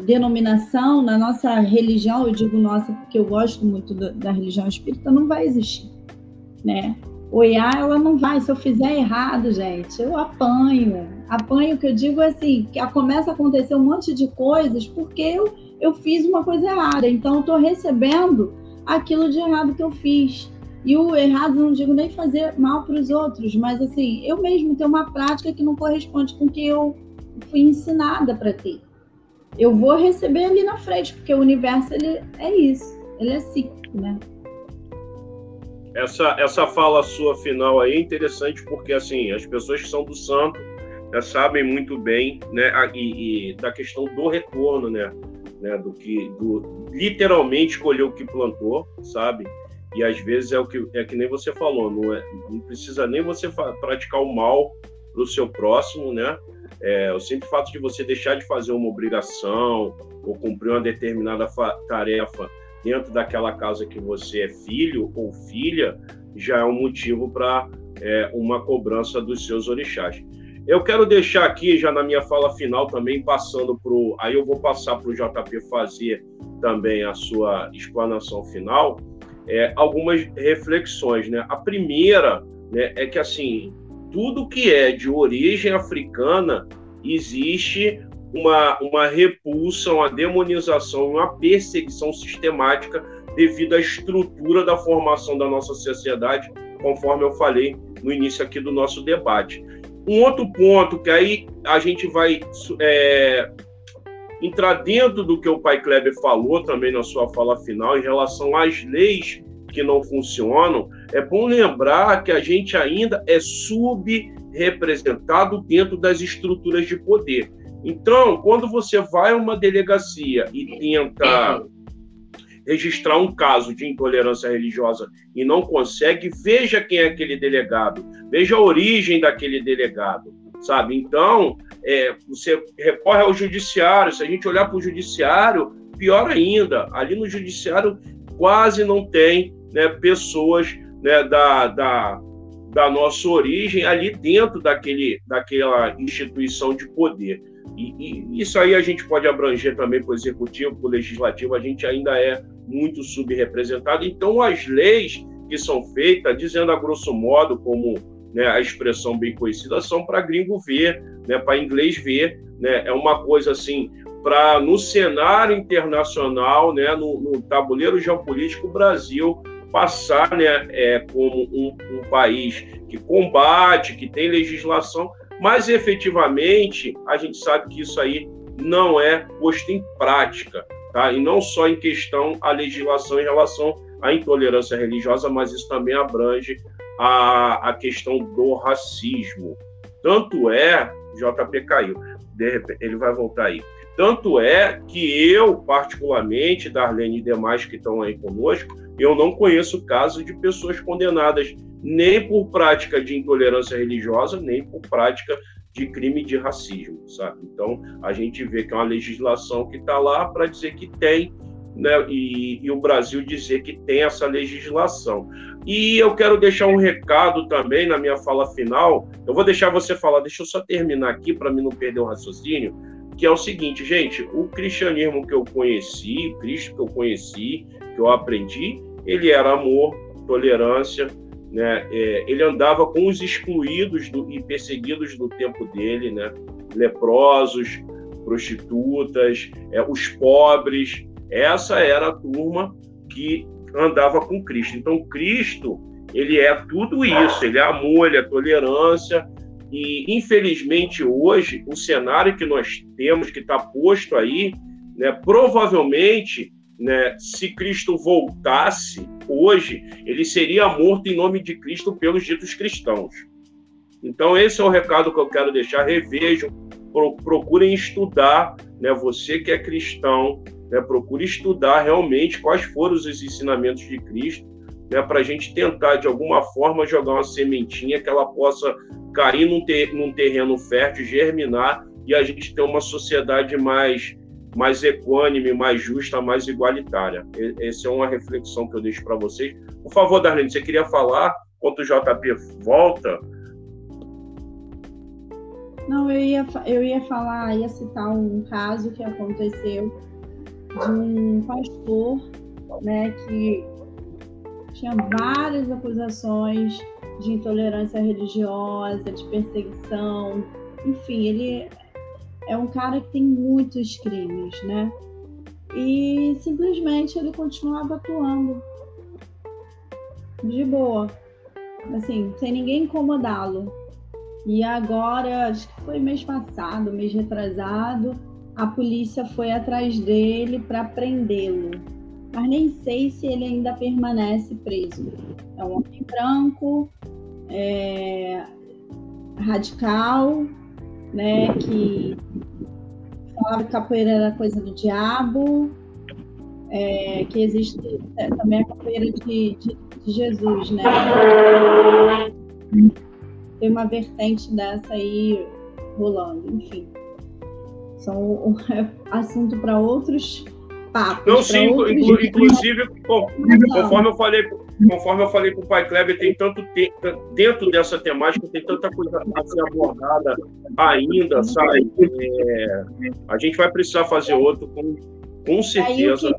denominação, na nossa religião, eu digo nossa porque eu gosto muito da, religião espírita, não vai existir, né? O IA, ela não vai, se eu fizer errado, gente, eu apanho. Apanho, que eu digo assim, que começa a acontecer um monte de coisas porque eu, eu fiz uma coisa errada. Então, eu estou recebendo aquilo de errado que eu fiz. E o errado, não digo nem fazer mal para os outros, mas assim, eu mesmo tenho uma prática que não corresponde com o que eu fui ensinada para ter eu vou receber ali na frente, porque o universo ele é isso, ele é cíclico, né?
Essa, essa fala sua final aí é interessante porque assim as pessoas que são do santo né, sabem muito bem né e, e, da questão do retorno né, né do que do literalmente colher o que plantou sabe e às vezes é o que é que nem você falou não é não precisa nem você praticar o mal para o seu próximo né é, o simples fato de você deixar de fazer uma obrigação ou cumprir uma determinada tarefa dentro daquela casa que você é filho ou filha já é um motivo para é, uma cobrança dos seus orixás. Eu quero deixar aqui, já na minha fala final, também passando para. Aí eu vou passar para o JP fazer também a sua explanação final, é, algumas reflexões. Né? A primeira né, é que, assim, tudo que é de origem africana existe uma, uma repulsa, uma demonização, uma perseguição sistemática devido à estrutura da formação da nossa sociedade, conforme eu falei no início aqui do nosso debate. Um outro ponto que aí a gente vai é, entrar dentro do que o pai Kleber falou também na sua fala final em relação às leis que não funcionam, é bom lembrar que a gente ainda é subrepresentado dentro das estruturas de poder. Então, quando você vai a uma delegacia e tenta registrar um caso de intolerância religiosa e não consegue, veja quem é aquele delegado, veja a origem daquele delegado, sabe? Então, é, você recorre ao judiciário, se a gente olhar para o judiciário, pior ainda, ali no judiciário quase não tem né, pessoas né, da, da, da nossa origem ali dentro daquele, daquela instituição de poder. E, e, isso aí a gente pode abranger também para o executivo, para o legislativo, a gente ainda é muito subrepresentado. Então, as leis que são feitas, dizendo a grosso modo, como né, a expressão bem conhecida, são para gringo ver, né, para inglês ver. Né, é uma coisa assim, para no cenário internacional, né, no, no tabuleiro geopolítico, o Brasil passar né, é, como um, um país que combate, que tem legislação, mas efetivamente a gente sabe que isso aí não é posto em prática, tá? E não só em questão a legislação em relação à intolerância religiosa, mas isso também abrange a, a questão do racismo. Tanto é, JP caiu, de repente, ele vai voltar aí. Tanto é que eu, particularmente, Darlene e demais que estão aí conosco, eu não conheço casos de pessoas condenadas nem por prática de intolerância religiosa, nem por prática de crime de racismo, sabe? Então, a gente vê que é uma legislação que está lá para dizer que tem, né? E, e, o Brasil dizer que tem essa legislação. E eu quero deixar um recado também na minha fala final. Eu vou deixar você falar, deixa eu só terminar aqui para mim não perder o raciocínio, que é o seguinte, gente, o cristianismo que eu conheci, o Cristo que eu conheci, que eu aprendi, ele era amor, tolerância, né? É, ele andava com os excluídos do, e perseguidos do tempo dele, né? leprosos, prostitutas, é, os pobres. Essa era a turma que andava com Cristo. Então, Cristo, ele é tudo isso, ele é amor, ele é tolerância, e infelizmente hoje, o cenário que nós temos, que está posto aí, né, provavelmente né, se Cristo voltasse hoje, ele seria morto em nome de Cristo pelos ditos cristãos. Então, esse é o recado que eu quero deixar. Revejam, procurem estudar, né, você que é cristão, né, procure estudar realmente quais foram os ensinamentos de Cristo, né, para a gente tentar, de alguma forma, jogar uma sementinha que ela possa cair num, ter, num terreno fértil, germinar e a gente ter uma sociedade mais mais equânime, mais justa, mais igualitária. Essa é uma reflexão que eu deixo para vocês. Por favor, Darlene, você queria falar quanto o JP volta?
Não, eu ia, eu ia falar, ia citar um caso que aconteceu de um pastor, né, que tinha várias acusações de intolerância religiosa, de perseguição, enfim, ele é um cara que tem muitos crimes, né? E simplesmente ele continuava atuando de boa, assim, sem ninguém incomodá-lo. E agora, acho que foi mês passado, mês retrasado, a polícia foi atrás dele para prendê-lo. Mas nem sei se ele ainda permanece preso. É um homem branco, é, radical, né? Que falava que capoeira era coisa do diabo, é, que existe é, também a capoeira de, de, de, Jesus, né? Tem uma vertente dessa aí rolando, enfim. São é assunto para outros papos.
Não, sim, outros inclusive, conforme eu falei conforme eu falei com o pai Kleber, tem tanto te... dentro dessa temática, tem tanta coisa a ser abordada ainda, sabe? É... a gente vai precisar fazer outro com, com certeza.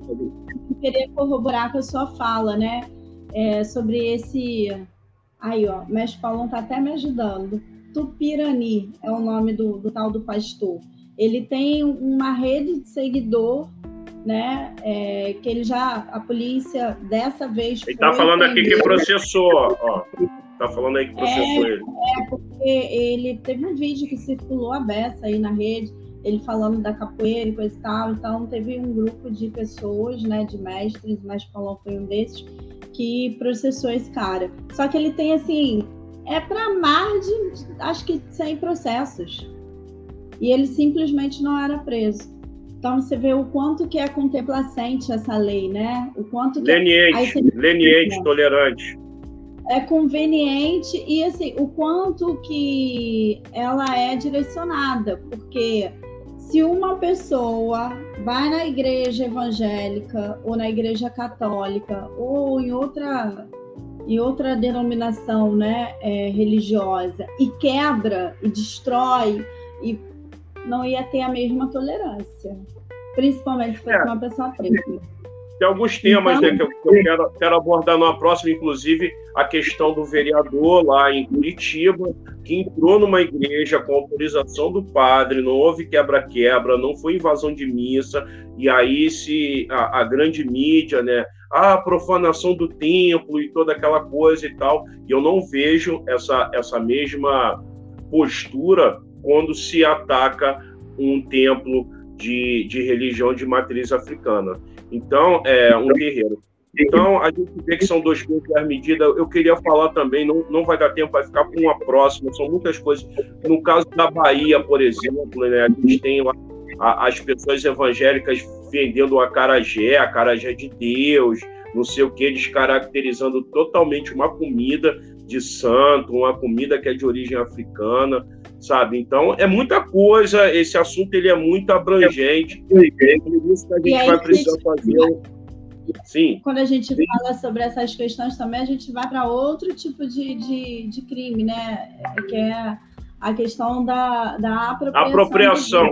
Queria corroborar com a sua fala, né? É, sobre esse. Aí, ó, o mestre Paulão está até me ajudando. Tupirani é o nome do, do tal do pastor. Ele tem uma rede de seguidor né? É, que ele já, a polícia dessa vez.
Ele está falando aqui que processou, ó. Tá falando aí que processou
é,
ele.
É, porque ele teve um vídeo que circulou a beça aí na rede, ele falando da capoeira e coisa e tal. Então, teve um grupo de pessoas, né, de mestres, mas falou foi um desses, que processou esse cara. Só que ele tem, assim, é para mais de, acho que 100 processos. E ele simplesmente não era preso. Então você vê o quanto que é contemplacente essa lei, né? O quanto que
leniente, é... leniente, tolerante.
É conveniente e assim o quanto que ela é direcionada, porque se uma pessoa vai na igreja evangélica ou na igreja católica ou em outra em outra denominação né, é, religiosa e quebra e destrói e não ia ter a mesma tolerância, principalmente se é. uma pessoa preta.
Tem alguns temas então, né, que eu, eu quero, quero, abordar numa próxima, inclusive a questão do vereador lá em Curitiba, que entrou numa igreja com autorização do padre, não houve quebra-quebra, não foi invasão de missa, e aí se a, a grande mídia, né, a profanação do templo e toda aquela coisa e tal, e eu não vejo essa, essa mesma postura quando se ataca um templo de, de religião de matriz africana. Então, é um guerreiro. Então, a gente vê que são dois pesos e medida. Eu queria falar também, não, não vai dar tempo, vai ficar para uma próxima, são muitas coisas. No caso da Bahia, por exemplo, né, a gente tem lá as pessoas evangélicas vendendo o acarajé, acarajé de Deus, não sei o que, descaracterizando totalmente uma comida de santo, uma comida que é de origem africana, sabe? Então é muita coisa, esse assunto ele é muito abrangente, por isso que a gente vai precisar fazer.
Sim. Quando a gente fala sobre essas questões também, a gente vai para outro tipo de, de, de, crime, né? Que é a questão da, da apropriação.
Apropriação.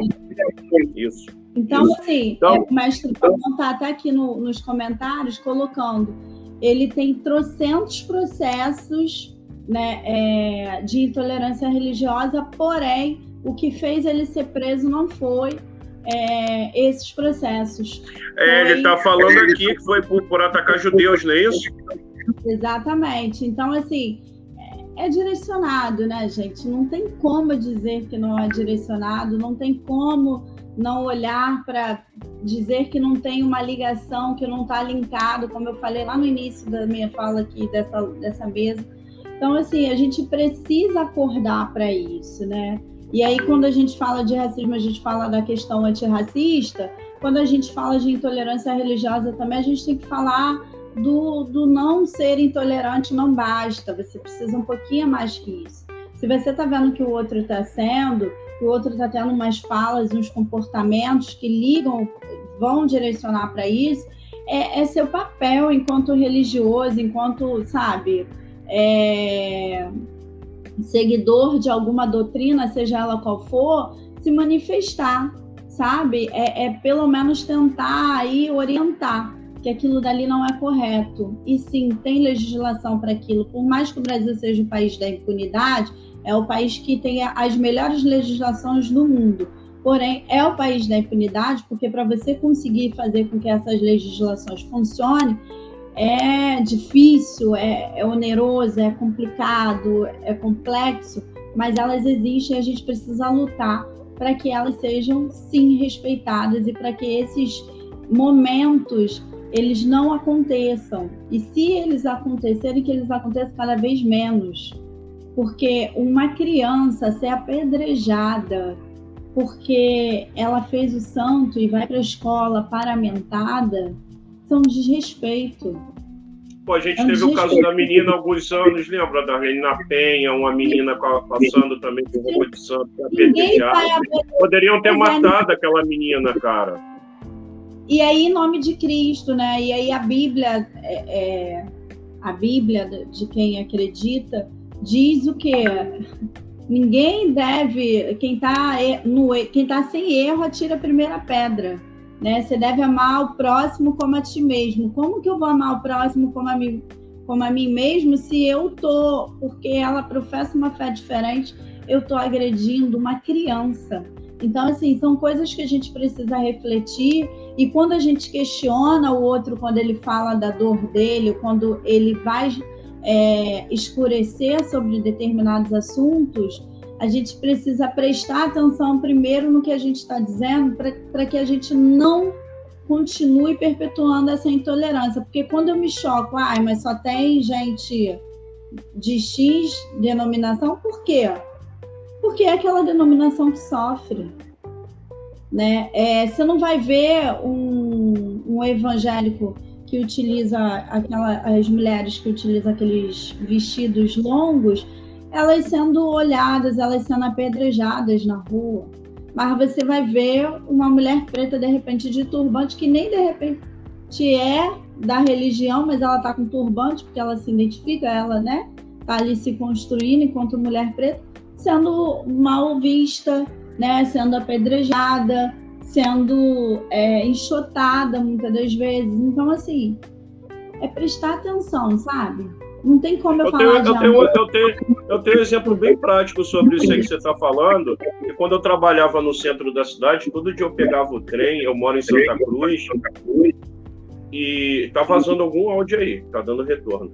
Isso.
Então, Isso. assim, então, é, o mestre Paulo está até aqui no, nos comentários colocando, ele tem trocentos processos né, é, de intolerância religiosa, porém, o que fez ele ser preso não foi é, esses processos.
É, foi... Ele está falando aqui que foi por, por atacar judeus, não é isso?
Exatamente. Então, assim, é, é direcionado, né, gente? Não tem como dizer que não é direcionado, não tem como não olhar para dizer que não tem uma ligação, que não está linkado, como eu falei lá no início da minha fala aqui dessa, dessa mesa. Então, assim, a gente precisa acordar para isso, né? E aí, quando a gente fala de racismo, a gente fala da questão antirracista. Quando a gente fala de intolerância religiosa também, a gente tem que falar do, do não ser intolerante não basta. Você precisa um pouquinho mais que isso. Se você está vendo que o outro está sendo, que o outro está tendo umas falas, uns comportamentos que ligam, vão direcionar para isso, é, é, seu papel enquanto religioso, enquanto, sabe, é, seguidor de alguma doutrina, seja ela qual for, se manifestar, sabe? É, é pelo menos tentar aí orientar que aquilo dali não é correto. E sim, tem legislação para aquilo. Por mais que o Brasil seja o país da impunidade, é o país que tem as melhores legislações do mundo. Porém, é o país da impunidade, porque para você conseguir fazer com que essas legislações funcionem, é difícil, é, é oneroso, é complicado, é complexo, mas elas existem e a gente precisa lutar para que elas sejam sim respeitadas e para que esses momentos eles não aconteçam. E se eles acontecerem, que eles aconteçam cada vez menos porque uma criança ser apedrejada porque ela fez o santo e vai para a escola paramentada são desrespeito.
Pô, a gente é um teve o caso da menina há alguns anos, lembra da Reina Penha, uma menina passando também por roupa de santo. Poderiam ter matado aquela menina, cara.
E aí, em nome de Cristo, né? E aí a Bíblia, é, é, a Bíblia de quem acredita, diz o que ninguém deve, quem está quem tá sem erro atira a primeira pedra, né? Você deve amar o próximo como a ti mesmo. Como que eu vou amar o próximo como a mim, como a mim mesmo se eu tô, porque ela professa uma fé diferente, eu tô agredindo uma criança. Então, assim, são coisas que a gente precisa refletir. E quando a gente questiona o outro, quando ele fala da dor dele, quando ele vai é, escurecer sobre determinados assuntos, a gente precisa prestar atenção primeiro no que a gente está dizendo para que a gente não continue perpetuando essa intolerância. Porque quando eu me choco, ai, mas só tem gente de X denominação, por quê? Porque é aquela denominação que sofre. né? É, você não vai ver um, um evangélico que utiliza aquela, as mulheres que utilizam aqueles vestidos longos, elas sendo olhadas, elas sendo apedrejadas na rua. Mas você vai ver uma mulher preta de repente de turbante que nem de repente é da religião, mas ela tá com turbante porque ela se identifica, ela, né, tá ali se construindo enquanto mulher preta, sendo mal vista, né, sendo apedrejada, sendo é, enxotada muitas das vezes. Então, assim, é prestar atenção, sabe? Não tem como eu, eu falar
tenho, eu, tenho, eu, tenho, eu tenho um exemplo bem prático sobre isso aí que você está falando. E quando eu trabalhava no centro da cidade, todo dia eu pegava o trem, eu moro em Santa Cruz, e tá vazando algum áudio aí, tá dando retorno.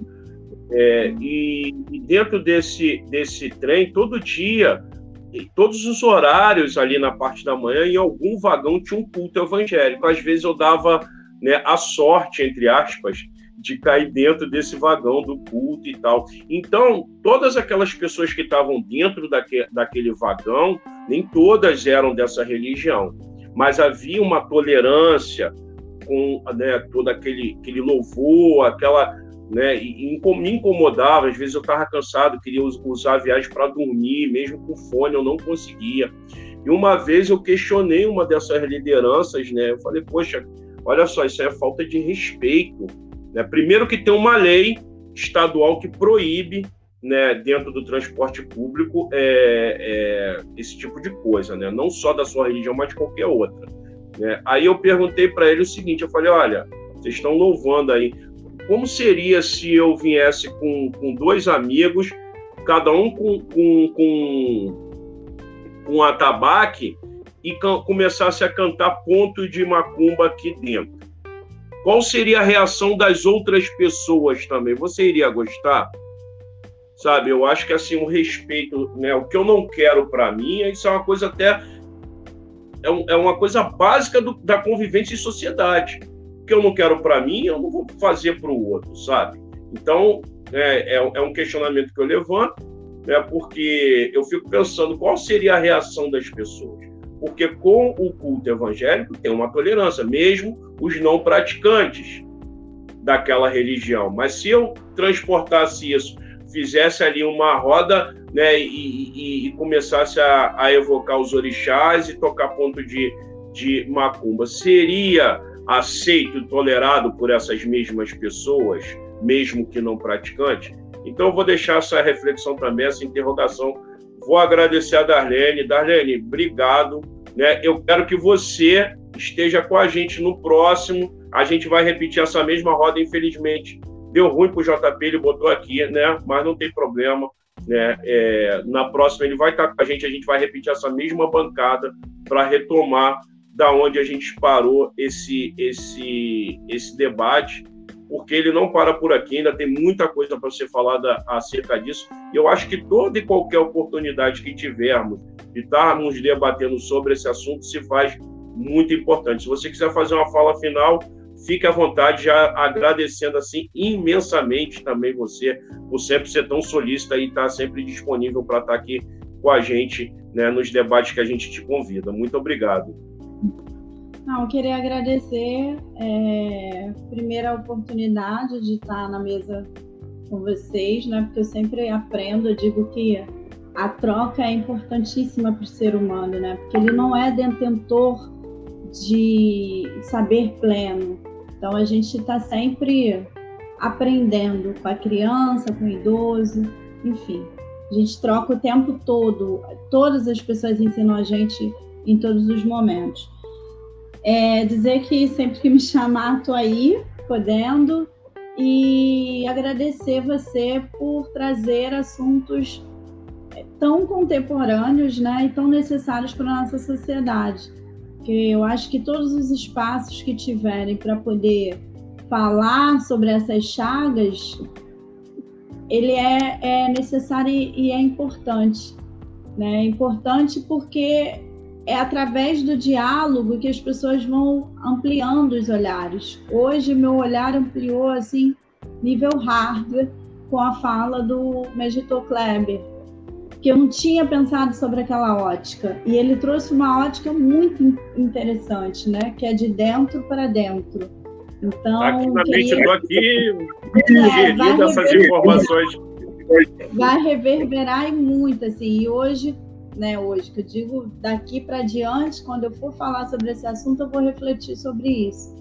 É, e, e dentro desse, desse trem, todo dia em todos os horários ali na parte da manhã, em algum vagão tinha um culto evangélico. Às vezes eu dava né, a sorte, entre aspas, de cair dentro desse vagão do culto e tal. Então, todas aquelas pessoas que estavam dentro daque, daquele vagão, nem todas eram dessa religião, mas havia uma tolerância com né, todo aquele, aquele louvor, aquela né? E, e me incomodava, às vezes eu estava cansado, queria usar a viagem para dormir, mesmo com fone eu não conseguia. E uma vez eu questionei uma dessas lideranças, né? Eu falei, poxa, olha só, isso é falta de respeito. Né? Primeiro que tem uma lei estadual que proíbe, né, dentro do transporte público, é, é, esse tipo de coisa, né? Não só da sua religião, mas de qualquer outra. Né? Aí eu perguntei para ele o seguinte, eu falei, olha, vocês estão louvando aí, como seria se eu viesse com, com dois amigos, cada um com, com, com, um atabaque, e começasse a cantar ponto de macumba aqui dentro? Qual seria a reação das outras pessoas também? Você iria gostar? Sabe, eu acho que assim, o respeito, né? O que eu não quero para mim, isso é uma coisa até. É, um, é uma coisa básica do, da convivência em sociedade que eu não quero para mim, eu não vou fazer para o outro, sabe? Então, é, é, é, um questionamento que eu levanto, né, porque eu fico pensando qual seria a reação das pessoas. Porque com o culto evangélico tem uma tolerância, mesmo os não praticantes daquela religião. Mas se eu transportasse isso, fizesse ali uma roda né, e, e, e começasse a, a, evocar os orixás e tocar ponto de, de macumba, seria aceito e tolerado por essas mesmas pessoas, mesmo que não praticantes? Então, eu vou deixar essa reflexão também, essa interrogação. Vou agradecer a Darlene. Darlene, obrigado. Né? Eu quero que você esteja com a gente no próximo. A gente vai repetir essa mesma roda, infelizmente. Deu ruim para o JP, ele botou aqui, né? mas não tem problema. Né? É, na próxima ele vai estar com a gente, a gente vai repetir essa mesma bancada para retomar da onde a gente parou esse, esse, esse debate, porque ele não para por aqui, ainda tem muita coisa para ser falada acerca disso. E eu acho que toda e qualquer oportunidade que tivermos de estarmos debatendo sobre esse assunto se faz muito importante. Se você quiser fazer uma fala final, fique à vontade, já agradecendo assim imensamente também você por sempre ser tão solícita e estar sempre disponível para estar aqui com a gente né, nos debates que a gente te convida. Muito obrigado.
Não, queria agradecer é, primeiro a oportunidade de estar na mesa com vocês, né? Porque eu sempre aprendo, eu digo que a troca é importantíssima para o ser humano, né? Porque ele não é detentor de saber pleno. Então a gente está sempre aprendendo com a criança, com o idoso, enfim. A gente troca o tempo todo. Todas as pessoas ensinam a gente em todos os momentos. É, dizer que sempre que me chamar, estou aí, podendo, e agradecer você por trazer assuntos tão contemporâneos né, e tão necessários para a nossa sociedade. Porque eu acho que todos os espaços que tiverem para poder falar sobre essas chagas, ele é, é necessário e é importante. Né? É importante porque é através do diálogo que as pessoas vão ampliando os olhares. Hoje meu olhar ampliou assim nível hardware com a fala do Megito Kleber. porque eu não tinha pensado sobre aquela ótica. E ele trouxe uma ótica muito interessante, né? Que é de dentro para dentro. Então,
na queria... aqui, é, essas informações.
Vai reverberar e muito, assim. E hoje, né, hoje, que eu digo daqui para diante, quando eu for falar sobre esse assunto, eu vou refletir sobre isso.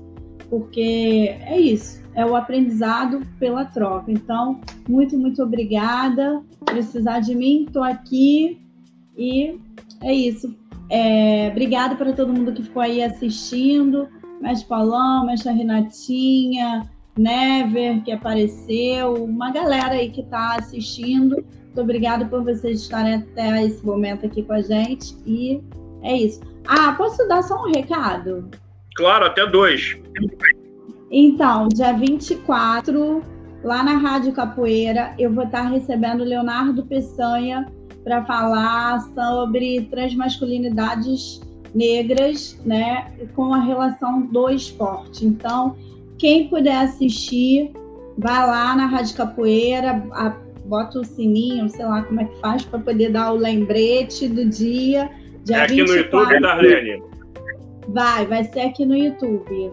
Porque é isso é o aprendizado pela troca. Então, muito, muito obrigada. Precisar de mim, estou aqui e é isso. É, obrigada para todo mundo que ficou aí assistindo. Mestre Paulão, Mestre Renatinha, Never, que apareceu, uma galera aí que está assistindo. Muito obrigada por vocês estarem até esse momento aqui com a gente. E é isso. Ah, posso dar só um recado?
Claro, até dois.
Então, dia 24, lá na Rádio Capoeira, eu vou estar recebendo Leonardo Peçanha para falar sobre transmasculinidades negras, né, com a relação do esporte. Então, quem puder assistir, vai lá na Rádio Capoeira, a, bota o sininho, sei lá como é que faz para poder dar o lembrete do dia. dia
é aqui 24. no YouTube, Darlene?
Vai, vai ser aqui no YouTube.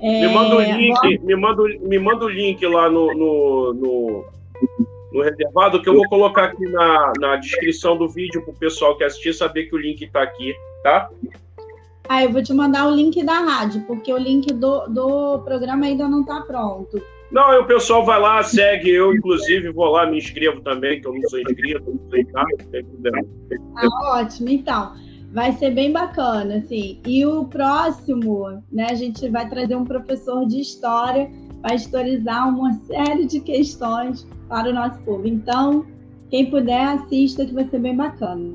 É, me manda o link, me manda, me manda o link lá no, no, no, no, reservado, que eu vou colocar aqui na, na descrição do vídeo para o pessoal que assistir saber que o link está aqui, tá?
Ah, eu vou te mandar o link da rádio, porque o link do, do programa ainda não está pronto.
Não, o pessoal vai lá, segue, eu inclusive vou lá, me inscrevo também, que eu não sou inscrito, não sei, tá?
Ah, ótimo, então vai ser bem bacana, assim. E o próximo, né, a gente vai trazer um professor de história para historizar uma série de questões para o nosso povo. Então, quem puder, assista, que vai ser bem bacana.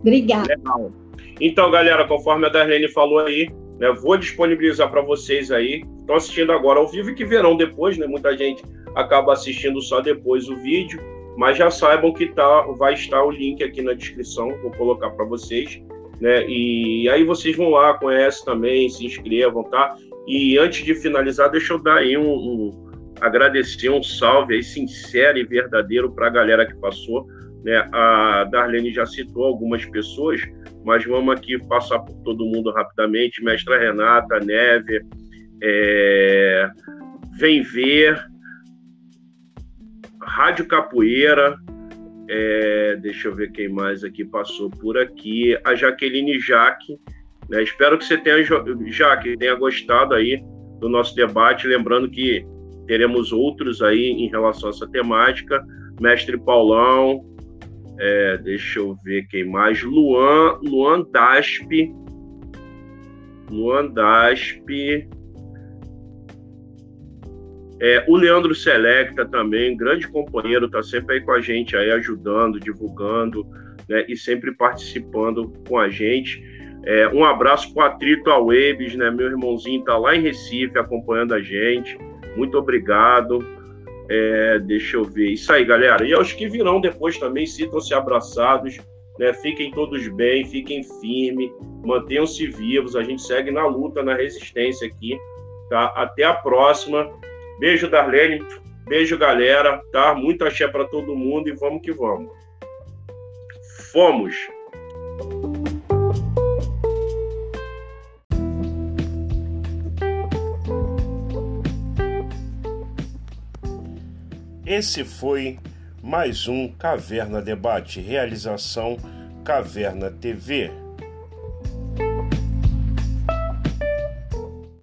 Obrigada. Legal.
Então, galera, conforme a Darlene falou aí, né, vou disponibilizar para vocês aí, estão assistindo agora ao vivo e que verão depois, né? Muita gente acaba assistindo só depois o vídeo mas já saibam que tá, vai estar o link aqui na descrição, vou colocar para vocês, né? E aí vocês vão lá, conhecem também, se inscrevam, tá? E antes de finalizar, deixa eu dar aí um, um agradecer, um salve aí sincero e verdadeiro para a galera que passou, né? A Darlene já citou algumas pessoas, mas vamos aqui passar por todo mundo rapidamente. Mestra Renata, Neve, é... Vem Ver, Rádio Capoeira, é, deixa eu ver quem mais aqui passou por aqui, a Jaqueline Jaque, né? Espero que você tenha, Jaque, tenha gostado aí do nosso debate, lembrando que teremos outros aí em relação a essa temática, Mestre Paulão, é, deixa eu ver quem mais, Luan, Luan Dasp, Luan Dasp, é, o Leandro Selecta também, grande companheiro, está sempre aí com a gente, aí ajudando, divulgando né, e sempre participando com a gente. É, um abraço para o Atrito Awebes, né? Meu irmãozinho está lá em Recife acompanhando a gente. Muito obrigado. É, deixa eu ver. Isso aí, galera. E aos que virão depois também, sintam-se abraçados. Né? Fiquem todos bem, fiquem firmes, mantenham-se vivos. A gente segue na luta, na resistência aqui. Tá? Até a próxima. Beijo, Darlene. Beijo, galera. Tá? Muito axé para todo mundo e vamos que vamos. Fomos! Esse foi mais um Caverna Debate, realização Caverna TV.